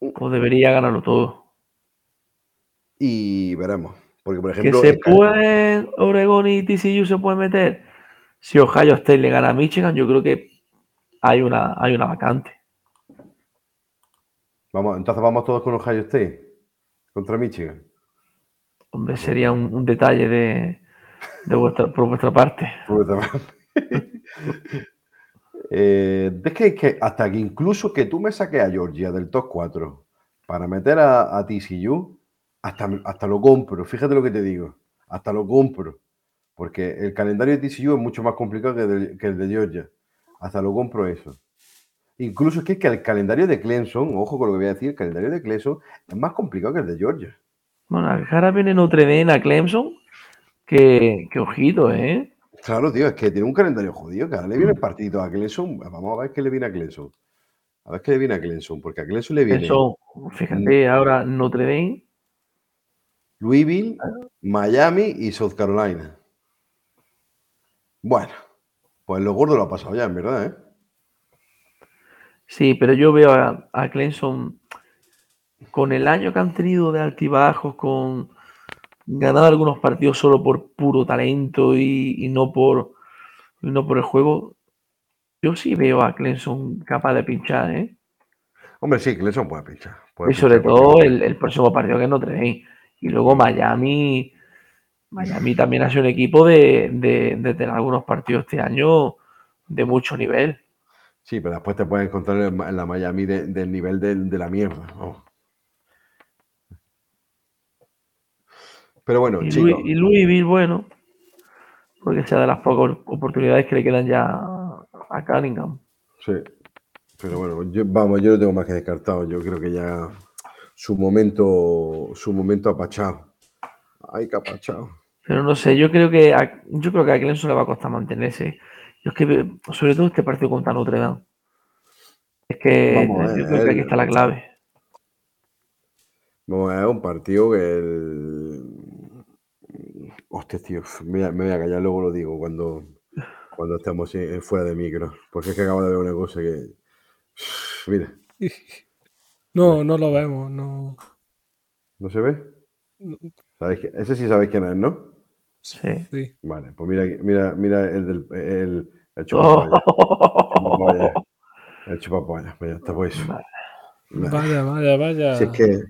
O debería ganarlo todo. Y veremos. Porque, por Que ejemplo. se el ca- puede, Oregon y TCU se puede meter. Si Ohio State le gana a Michigan, yo creo que hay una, hay una vacante. Vamos, entonces vamos todos con Ohio State. Contra Michigan. Hombre, sería un, un detalle de, de vuestra, por vuestra parte. Por otra parte. (laughs) Eh, es que, hasta que incluso que tú me saques a Georgia del top 4 para meter a, a TCU, hasta, hasta lo compro. Fíjate lo que te digo. Hasta lo compro. Porque el calendario de TCU es mucho más complicado que, que el de Georgia. Hasta lo compro eso. Incluso es que, que el calendario de Clemson, ojo con lo que voy a decir, el calendario de Clemson es más complicado que el de Georgia. Bueno, ahora viene Notre Dame a Clemson. Que, que ojito, ¿eh? Claro, tío, es que tiene un calendario jodido, que ahora le viene el partido a Clemson. Vamos a ver qué le viene a Clemson. A ver qué le viene a Clemson, porque a Clemson le viene Eso, fíjate, ahora Notre Dame. Louisville, Miami y South Carolina. Bueno, pues lo gordo lo ha pasado ya, en verdad, ¿eh? Sí, pero yo veo a, a Clemson con el año que han tenido de altibajos, con ganar algunos partidos solo por puro talento y, y no por y no por el juego. Yo sí veo a Clemson capaz de pinchar, ¿eh? Hombre, sí, Clemson puede pinchar. puede Y sobre pinchar, todo el, el próximo partido que Notre Dame. Y luego Miami. Miami también ha sido un equipo de, de, de tener algunos partidos este año de mucho nivel. Sí, pero después te puedes encontrar en la Miami de- del nivel del- de, la mierda. vamos. Pero bueno, Y, chicos, Louis- y Louisville, bueno, porque sea de las pocas oportunidades que le quedan ya a Cunningham. sí. Pero bueno, yo, vamos, yo lo tengo más que descartado. Yo creo que ya su momento, su momento ha pachado. Ay, que ha pachado. Pero no sé, yo creo que a, yo creo que a Clemson le va a costar mantenerse. Yo es que, sobre todo este partido contra Notre Dame. Es que Vamos yo creo que aquí está la clave. Vamos a ver, un partido que el... Hostia, tío, me voy, a, me voy a callar, luego lo digo cuando, cuando estemos en- en fuera de micro. Porque es que acabo de ver una cosa que... (sighs) Mira, (laughs) No, no lo vemos, no. ¿no se ve? ¿Sabéis que- Ese sí sabéis quién es, ¿no? Sí. Sí. Vale, pues mira, mira, mira el del... El, el (laughs) Oh. El chupapollas, mira, está pues. Nah. Vaya, vaya, vaya. Si es que,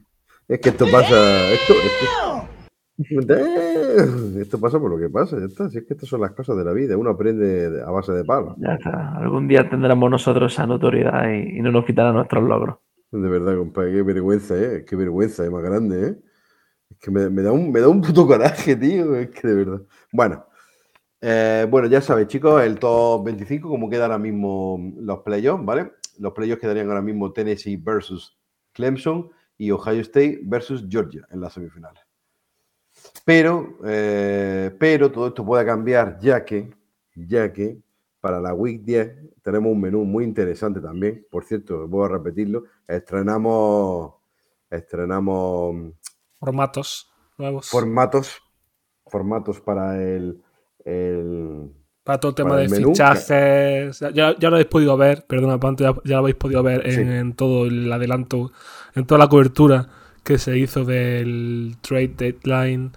es que esto pasa. Esto, esto, esto pasa por lo que pasa, ya está. Si es que estas son las cosas de la vida. Uno aprende de- a base de palos. ya está. Algún día tendremos nosotros esa notoriedad y, y no nos quitarán nuestros logros. De verdad, compadre, qué vergüenza, ¿eh? Qué vergüenza, es más grande, ¿eh? Es que me, me da un, me da un puto coraje, tío. Es que de verdad. Bueno, eh, bueno, ya sabéis, chicos, el top 25, como quedan ahora mismo los playoffs, ¿vale? Los playoffs quedarían ahora mismo Tennessee versus Clemson y Ohio State versus Georgia en las semifinales. Pero, eh, pero todo esto puede cambiar, ya que, ya que para la Week 10 tenemos un menú muy interesante también. Por cierto, voy a repetirlo. Estrenamos, estrenamos Formatos nuevos. formatos, formatos para el, el, Para todo el tema de menú, fichajes. Ya, ya lo habéis podido ver, perdona, ya, ya lo habéis podido ver en, Sí. en todo el adelanto, en toda la cobertura que se hizo del trade deadline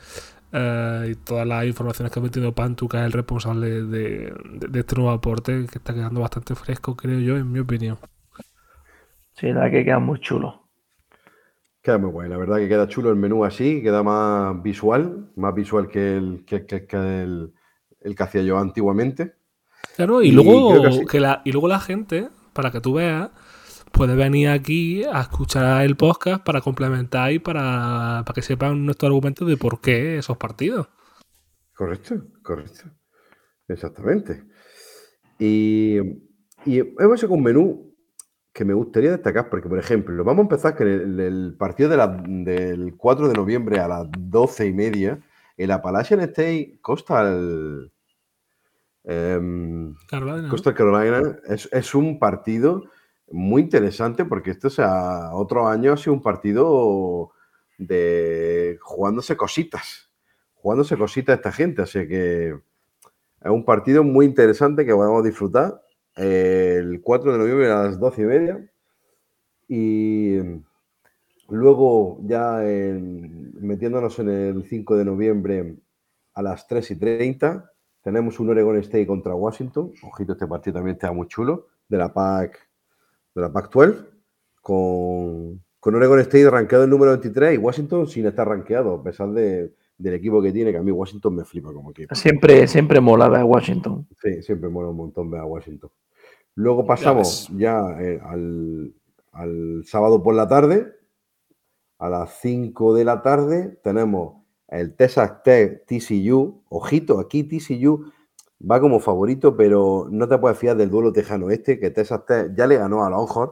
eh, y todas las informaciones que ha metido Pantu, que es el responsable de, de- de este nuevo aporte, que está quedando bastante fresco, creo yo, en mi opinión. Sí, la verdad que queda muy chulo. Queda muy guay, la verdad que queda chulo el menú así, queda más visual, más visual que el que, que- que el, el que hacía yo antiguamente. Claro, y, Y luego que la, y luego la gente, para que tú veas, puede venir aquí a escuchar el podcast para complementar y para, para que sepan nuestro argumento de por qué esos partidos. Correcto, correcto. Exactamente. Y, y hemos hecho un menú que me gustaría destacar, porque, por ejemplo, lo vamos a empezar que el, el partido de la- del 4 de noviembre a las 12 y media, el Appalachian State Costa el, em, Carolina. Costa Carolina es, es un partido muy interesante porque esto, o sea, otro año ha sido un partido de jugándose cositas, jugándose cositas esta gente, así que es un partido muy interesante que vamos a disfrutar eh, el 4 de noviembre a las 12 y media y luego ya en- metiéndonos en el 5 de noviembre a las 3 y 30 tenemos un Oregon State contra Washington. Ojito, este partido también está muy chulo. De la PAC, de la PAC 12. Con, con Oregon State rankeado el número 23 y Washington sin estar rankeado, a pesar de- del equipo que tiene, que a mí Washington me flipa como equipo. Siempre, siempre mola ver a Washington. Sí, siempre mola un montón ver a Washington. Luego pasamos ya, eh, al, al sábado por la tarde. A las 5 de la tarde tenemos el Texas Tech TCU. Ojito, aquí TCU va como favorito, pero no te puedes fiar del duelo tejano este, que Texas Tech ya le ganó a Longhorn.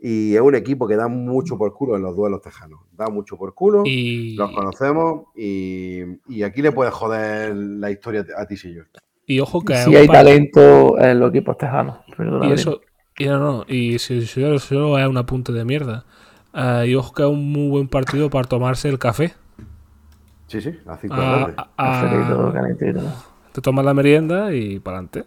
Y es un equipo que da mucho por culo en los duelos tejanos. Da mucho por culo. Y, Los conocemos y, y aquí le puede joder la historia a TCU. y ojo que Si hay par- talento en los equipos tejanos. Perdóname. Y eso, y no, no, y si, si solo es un apunte de mierda. Eh, y ojo que es un muy buen partido para tomarse el café. Sí, sí, a 5 de la Ah, tarde. ah, Cafelito, calentito. Te tomas la merienda y para adelante.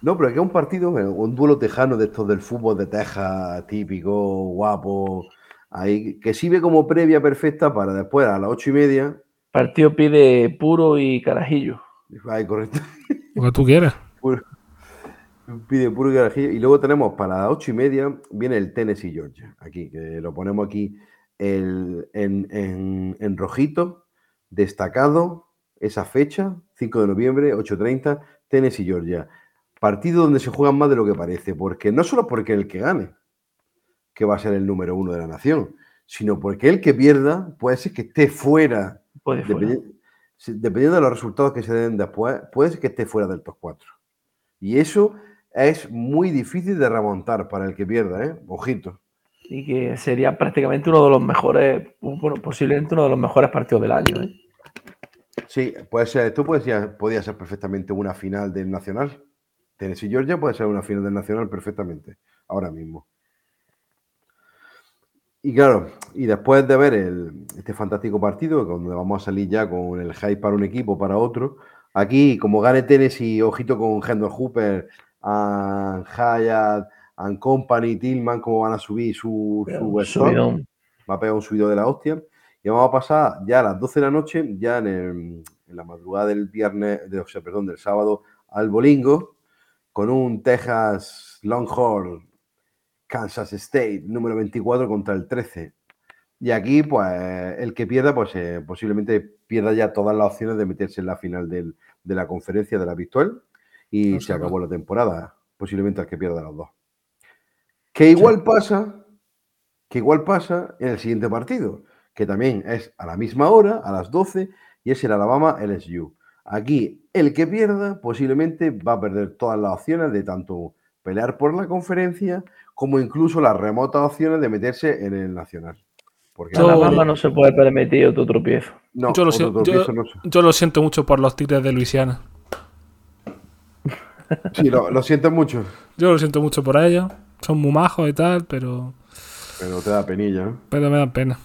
No, pero aquí es un partido, un duelo tejano de estos del fútbol de Texas, típico, guapo, ahí, que sirve como previa perfecta para después a las ocho y media. Partido pide puro y carajillo. Ay, correcto. (laughs) Lo que tú quieras. Puro- pide puro carajillo. Y luego tenemos para las ocho y media, viene el Tennessee Georgia. Aquí, que lo ponemos aquí el- en, en- en rojito, destacado, esa fecha, 5 de noviembre, 8.30, Tennessee Georgia. Partido donde se juegan más de lo que parece, porque no solo porque el que gane, que va a ser el número uno de la nación, sino porque el que pierda puede ser que esté fuera, Puede fuera. dependi- si- dependiendo de los resultados que se den después, puede ser que esté fuera del top 4. Y eso es muy difícil de remontar para el que pierda, ¿eh? Ojito. Y que sería prácticamente uno de los mejores, bueno, posiblemente uno de los mejores partidos del año. ¿eh? Sí, puede ser, esto podría ser perfectamente una final del Nacional. Tennessee Georgia puede ser una final del Nacional perfectamente, ahora mismo. Y claro, y después de ver el- este fantástico partido, donde vamos a salir ya con el hype para un equipo, para otro, aquí, como gane Tennessee, ojito con Hendon Hooper, and Hyatt, and Company, Tillman, cómo van a subir su, su va a pegar un subido de la hostia. Y vamos a pasar ya a las 12 de la noche, ya en, el- en la madrugada del viernes, de, o sea, perdón, del sábado al Bolingo, con un Texas Longhorn Kansas State número 24 contra el 13. Y aquí, pues, el que pierda, pues eh, posiblemente pierda ya todas las opciones de meterse en la final del- de la conferencia de la Victual y No se acabó la temporada, posiblemente al que pierda los dos. Que igual pasa, que igual pasa en el siguiente partido, que también es a la misma hora, a las 12, y es el Alabama LSU. Aquí, el que pierda posiblemente va a perder todas las opciones de tanto pelear por la conferencia como incluso las remotas opciones de meterse en el nacional. Porque Yo- Alabama no se puede permitir otro tropiezo. no, yo, lo otro siento, yo- tropiezo no se- yo lo siento mucho por los Tigres de Luisiana. Sí, lo, lo siento mucho, Yo lo siento mucho por ellos. Son muy majos y tal, pero, pero te da penilla. ¿eh? pero me dan pena.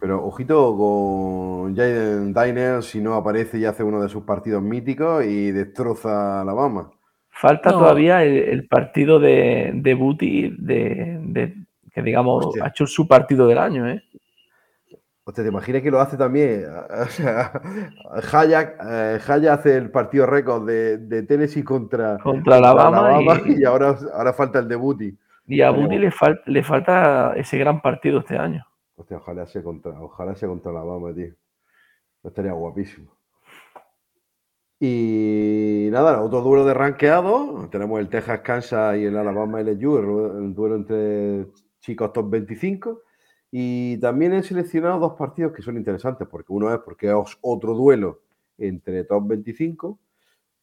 Pero ojito con Jaden Diner si no aparece y hace uno de sus partidos míticos y destroza a Alabama. Falta No. todavía el, el partido de, de Booty, de, de- que digamos, Hostia. ha hecho su partido del año, ¿eh? Hostia, ¿te imaginas que lo hace también? (laughs) O sea, Hayek, eh, Hayek hace el partido récord de, de Tennessee contra, Contra Alabama y- y, ahora, ahora falta el de Booty. Y a Booty le, fal- le falta ese gran partido este año. Hostia, ojalá sea contra, ojalá sea contra Alabama, tío. Estaría guapísimo. Y nada, otro duelo de rankeado. Tenemos el Texas Kansas y el Alabama LSU, el, duelo entre chicos top 25. Y también he seleccionado dos partidos que son interesantes, porque uno es porque es otro duelo entre top 25.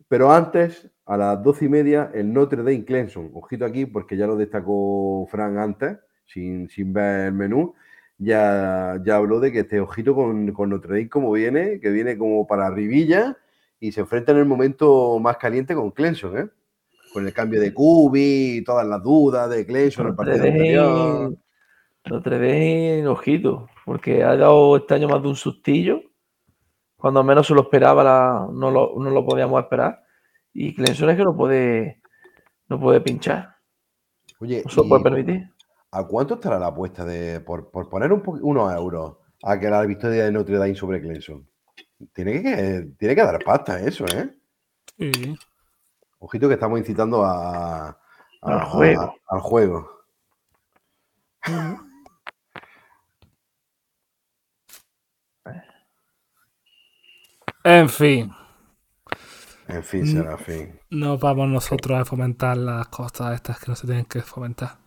Pero antes, a las doce y media, el Notre Dame Clemson. Ojito aquí, porque ya lo destacó Frank antes, sin, sin ver el menú. Ya, ya habló de que este ojito con, con Notre Dame como viene, que viene como para arribilla y se enfrenta en el momento más caliente con Clemson, ¿eh? Con el cambio de Cubi, todas las dudas de Clemson, el partido anterior. Notre Dame, ojito, porque ha dado este año más de un sustillo. Cuando menos se lo esperaba, la- no, lo, no lo podíamos esperar. Y Clemson es que no puede, no puede pinchar, Oye, no se lo puede permitir. ¿A cuánto estará la apuesta de por, por poner un unos euros a que la victoria de Notre Dame sobre Clemson? Tiene que, tiene que dar pasta eso, ¿eh? Sí. Ojito que estamos incitando a, a- Al juego. a- al juego. En fin, En fin, Mm. será fin. no vamos nosotros a fomentar las cosas estas que no se tienen que fomentar.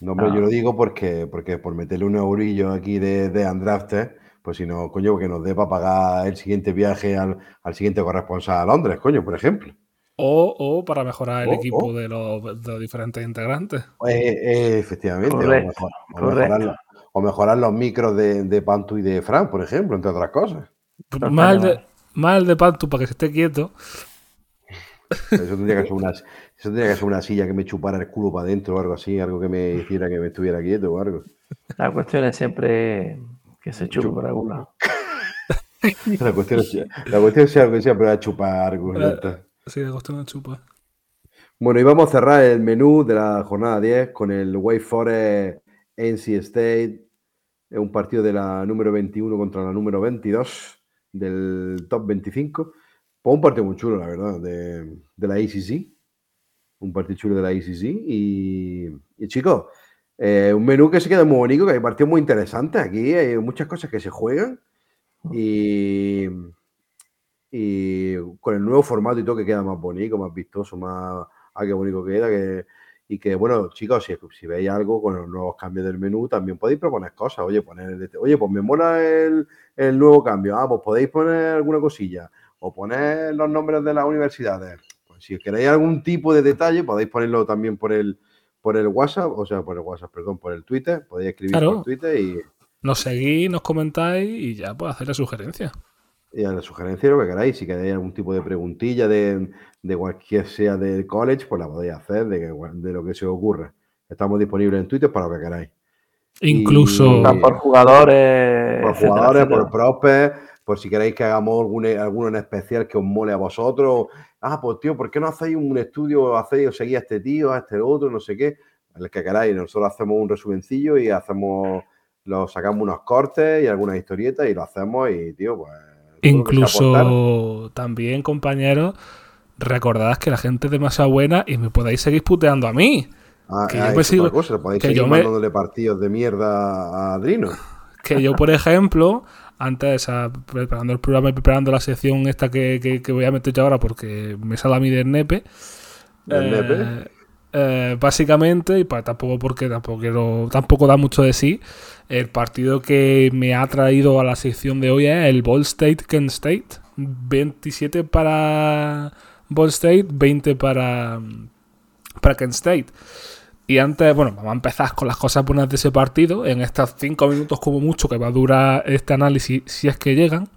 No, hombre, Ah. yo lo digo porque, porque por meterle un eurillo aquí de, de Andrafted, pues si no, coño, que nos dé para pagar el siguiente viaje al, al siguiente corresponsal a Londres, coño, por ejemplo. O, o para mejorar el O- equipo o. de, los, de los diferentes integrantes. Eh, eh, efectivamente. o Correcto, mejorar, los- o mejorar los micros de, de Pantu y de Fran, por ejemplo, entre otras cosas. El estaría de, más el de Pantu para que se esté quieto. Eso tendría que ser una, eso tendría que ser una silla que me chupara el culo para adentro o algo así, algo que me hiciera que me estuviera quieto o algo. La cuestión es siempre que se chupe por algún lado. (laughs) La cuestión es, la cuestión es algo que sea, pero a chupar algo. Sí, le costó una chupa. Bueno, y vamos a cerrar el menú de la jornada 10 con el Wake Forest NC State. Es un partido de la número 21 contra la número 22 del top 25. Pues un partido muy chulo, la verdad, de, de la ACC. Un partido chulo de la ACC. Y, y chicos, eh, un menú que se queda muy bonito, que hay partidos muy interesantes aquí. Hay muchas cosas que se juegan. Y, y con el nuevo formato y todo que queda más bonito, más vistoso, más... Ah, qué bonito queda. Que, y que, bueno, chicos, si, si veis algo con los nuevos cambios del menú, también podéis proponer cosas. Oye, poner el- oye pues me mola el, el nuevo cambio. Ah, pues podéis poner alguna cosilla. O poner los nombres de las universidades. Si queréis algún tipo de detalle, podéis ponerlo también por el, por el WhatsApp, o sea, por el WhatsApp, perdón, por el Twitter. Podéis escribir Claro. por Twitter y, Nos seguís, nos comentáis y ya pues hacerle sugerencias. y a la sugerencia lo que queráis. Si queréis algún tipo de preguntilla de, de cualquier sea del college, pues la podéis hacer de, que- de lo que se os ocurra. Estamos disponibles en Twitter para lo que queráis. Incluso. Por jugadores. Por etcétera, jugadores, etcétera. por prospects, por si queréis que hagamos algún, alguno en especial que os mole a vosotros. Ah, pues tío, ¿por qué no hacéis un estudio, hacéis o seguís a este tío, a este otro, no sé qué? El que queráis. Nosotros hacemos un resumencillo y hacemos, lo sacamos unos cortes y algunas historietas y lo hacemos y, tío, pues... Incluso también, compañeros, recordad que la gente es demasiado buena y me podéis seguir puteando a mí. Ah, que yo ah, otra sigo- cosa, podéis que seguir yo me- mandándole partidos de mierda a Adrino. Que yo, por ejemplo, antes, preparando el programa y preparando la sección esta que, que- que voy a meter yo ahora porque me sale a mí del nepe. Del eh, nepe. eh, básicamente, y pa- tampoco porque tampoco quiero, tampoco da mucho de sí, el partido que me ha traído a la sección de hoy es el Ball State Kent State. 27 para Ball State, 20 para, para Kent State. Y antes, bueno, vamos a empezar con las cosas buenas de ese partido. En estos 5 minutos, como mucho, que va a durar este análisis, si es que llegan.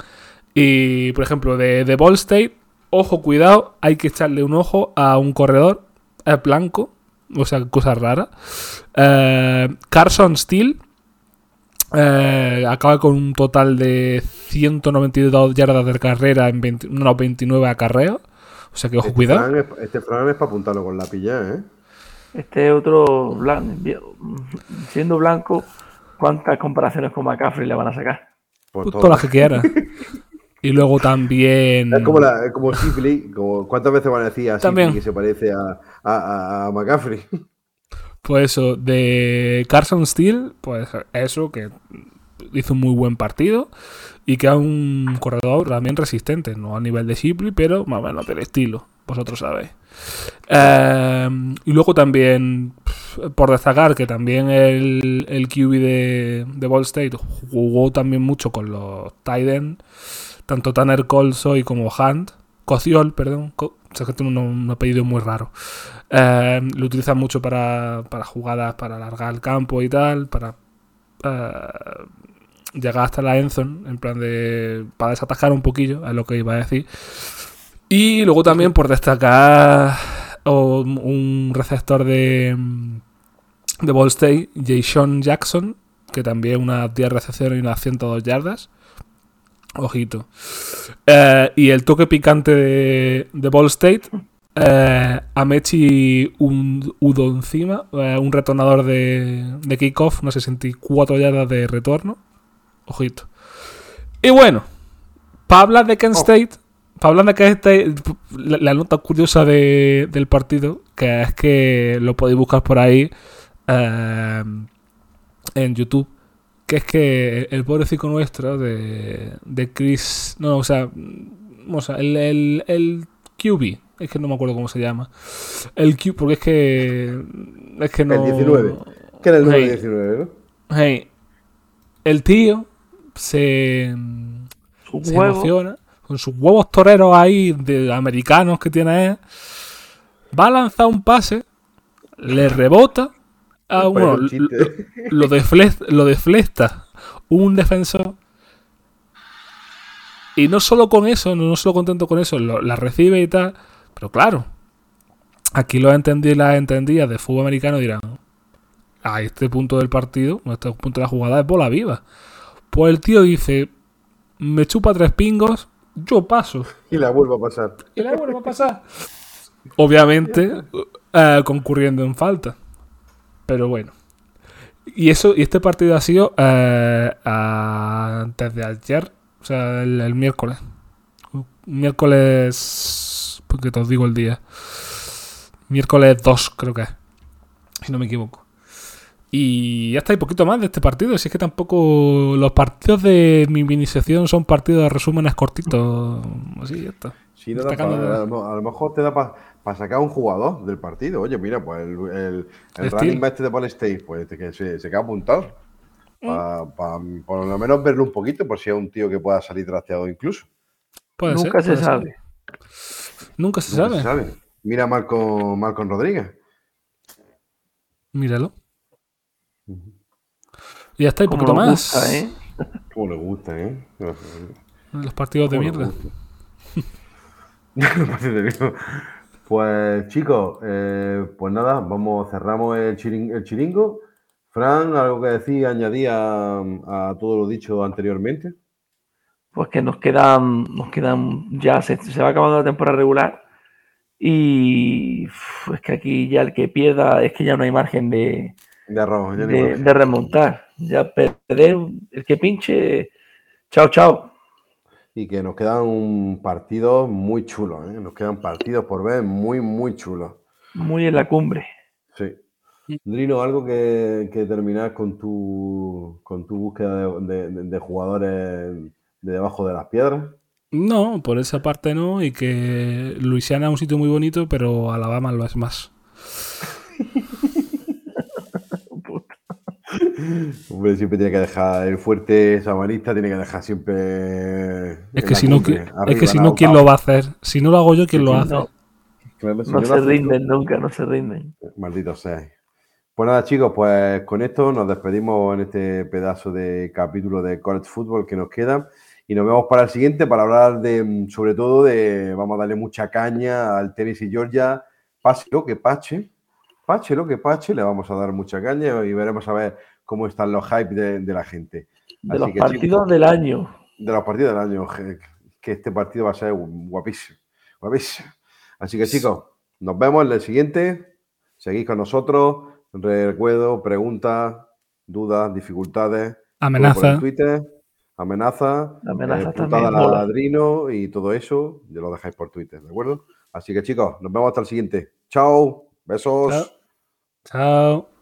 Y, por ejemplo, de, de Ball State, ojo, cuidado, hay que echarle un ojo a un corredor eh, blanco, o sea, cosa rara. Eh, Carson Steele, Eh, acaba con un total de 192 yardas de carrera en 20 unos 29 acarreos. O sea que ojo, Este cuidado. Fran es- este Fran es para apuntarlo con la pilla, ¿eh? Este otro, blan- siendo blanco, ¿cuántas comparaciones con McCaffrey le van a sacar? Por Pues todo. todas las que quieras. y luego también. Es como, la, es como Sibley, como ¿cuántas veces van a decir a También. Sibley que se parece a, a, a- a McCaffrey? Pues eso, de Carson Steele, pues eso, que hizo un muy buen partido y que es un corredor también resistente, no a nivel de Shipley, pero más o menos del estilo, vosotros sabéis. Eh, y luego también, por destacar que también el, el QB de, de Ball State jugó también mucho con los Tiden, tanto Tanner Colsoy como Hunt, Cociol, perdón, Co- o sea, que tiene un, un apellido muy raro. Eh, lo utilizan mucho para, para jugadas, para alargar el campo y tal, para eh, llegar hasta la endzone, en plan de. para desatajar un poquillo, es lo que iba a decir. Y luego también por destacar un receptor de, de Ball State, Jason Jackson, que también unas 10 recepciones y unas 102 yardas. Ojito. Eh, y el toque picante de, de Ball State, eh, Amechi un, Udo encima, eh, un retornador de, de kickoff, unas 64 yardas de retorno. Ojito. Y bueno, para hablar de Kent State, para hablar de Kent State, la, la nota curiosa de- del partido, que es que lo podéis buscar por ahí eh, en YouTube, que es que el pobrecito nuestro de, de Chris, no, o sea, o sea el, el, el QB, es que no me acuerdo cómo se llama, el Q, porque es que, es que no... El 19. Que era el número Hey. 19, ¿no? Hey, el tío se, Su se huevo. emociona con sus huevos toreros ahí de americanos que tiene él. Va a lanzar un pase, le rebota, ah, bueno, un chiste. lo, lo defle- lo deflecta un defensor. Y no solo con eso, no, no solo contento con eso, lo- la recibe y tal. Pero claro, aquí los entendí y las entendidas de fútbol americano dirán, a este punto del partido, a este punto de la jugada es bola viva. Pues el tío dice, me chupa tres pingos, yo paso. Y la vuelvo a pasar. Y la vuelvo a pasar. (laughs) Obviamente, eh, concurriendo en falta. Pero bueno. Y eso, y este partido ha sido a- antes de ayer, o sea, el, el miércoles. Miércoles. Porque te os digo el día. Miércoles 2, creo que es. Si no me equivoco. Y ya está, y poquito más de este partido. Si es que tampoco. Los partidos de mi mini sección son partidos de resúmenes cortitos. Así, ya está. Sí, no pa- a, lo, a lo mejor te da para sacar un jugador del partido. Oye, mira, pues el, el, el running back este de Ball State, pues este que se, se queda apuntado. Mm. Pa- pa- por lo menos verlo un poquito, por si es un tío que pueda salir trasteado incluso. Puede ser, Nunca se ser. sabe. Nunca se Nunca sabe. se sabe. Mira a Marco, Marco Rodríguez. Míralo. Y ya está, y Como poquito más. gusta, ¿eh? Cómo le gusta, ¿eh? Los partidos de Cómo le mierda. gusta. (laughs) pues chicos, eh, pues nada, vamos, cerramos el, chirin- el chiringo. Fran, algo que decir, añadir a, a todo lo dicho anteriormente. Pues que nos quedan, nos quedan, ya se, se va acabando la temporada regular y es que aquí ya el que pierda es que ya no hay margen de, De arroz, ya ni de, más. de remontar. Ya perder, el que pinche, chao, chao. Y que nos quedan un partido muy chulo, ¿eh? Nos quedan partidos por ver muy, muy chulos. Muy en la cumbre. Sí. Drino, algo que, que terminar con tu, con tu búsqueda de, de- de jugadores de debajo de las piedras. No, por esa parte no. Y que Luisiana es un sitio muy bonito, pero Alabama lo es más. (laughs) Hombre, siempre tiene que dejar el fuerte sabanista, tiene que dejar siempre. Es que si no, es que si no, ¿quién lo va a hacer? Si no lo hago yo, ¿quién lo hace? No, Claro, si no se rinden nunca, no se rinden. Maldito sea. Pues nada, chicos, pues con esto nos despedimos en este pedazo de capítulo de College Football que nos queda. Y nos vemos para el siguiente para hablar de, mm, sobre todo, de, vamos a darle mucha caña al tenis y Georgia. Pase lo que pache, pache lo que pache, le vamos a dar mucha caña y veremos a ver cómo están los hype de, de la gente. De Así los que, partidos chicos, del año. de los partidos del año, que- que este partido va a ser guapísimo, guapísimo. Así que chicos, nos vemos en el siguiente. Seguís con nosotros. Recuerdo, preguntas, dudas, dificultades. Amenaza. Twitter, amenaza, Amenaza eh, también, ladrino y todo eso, ya lo dejáis por Twitter, ¿de acuerdo? Así que chicos, nos vemos hasta el siguiente. Chao, besos. Chao. Chao.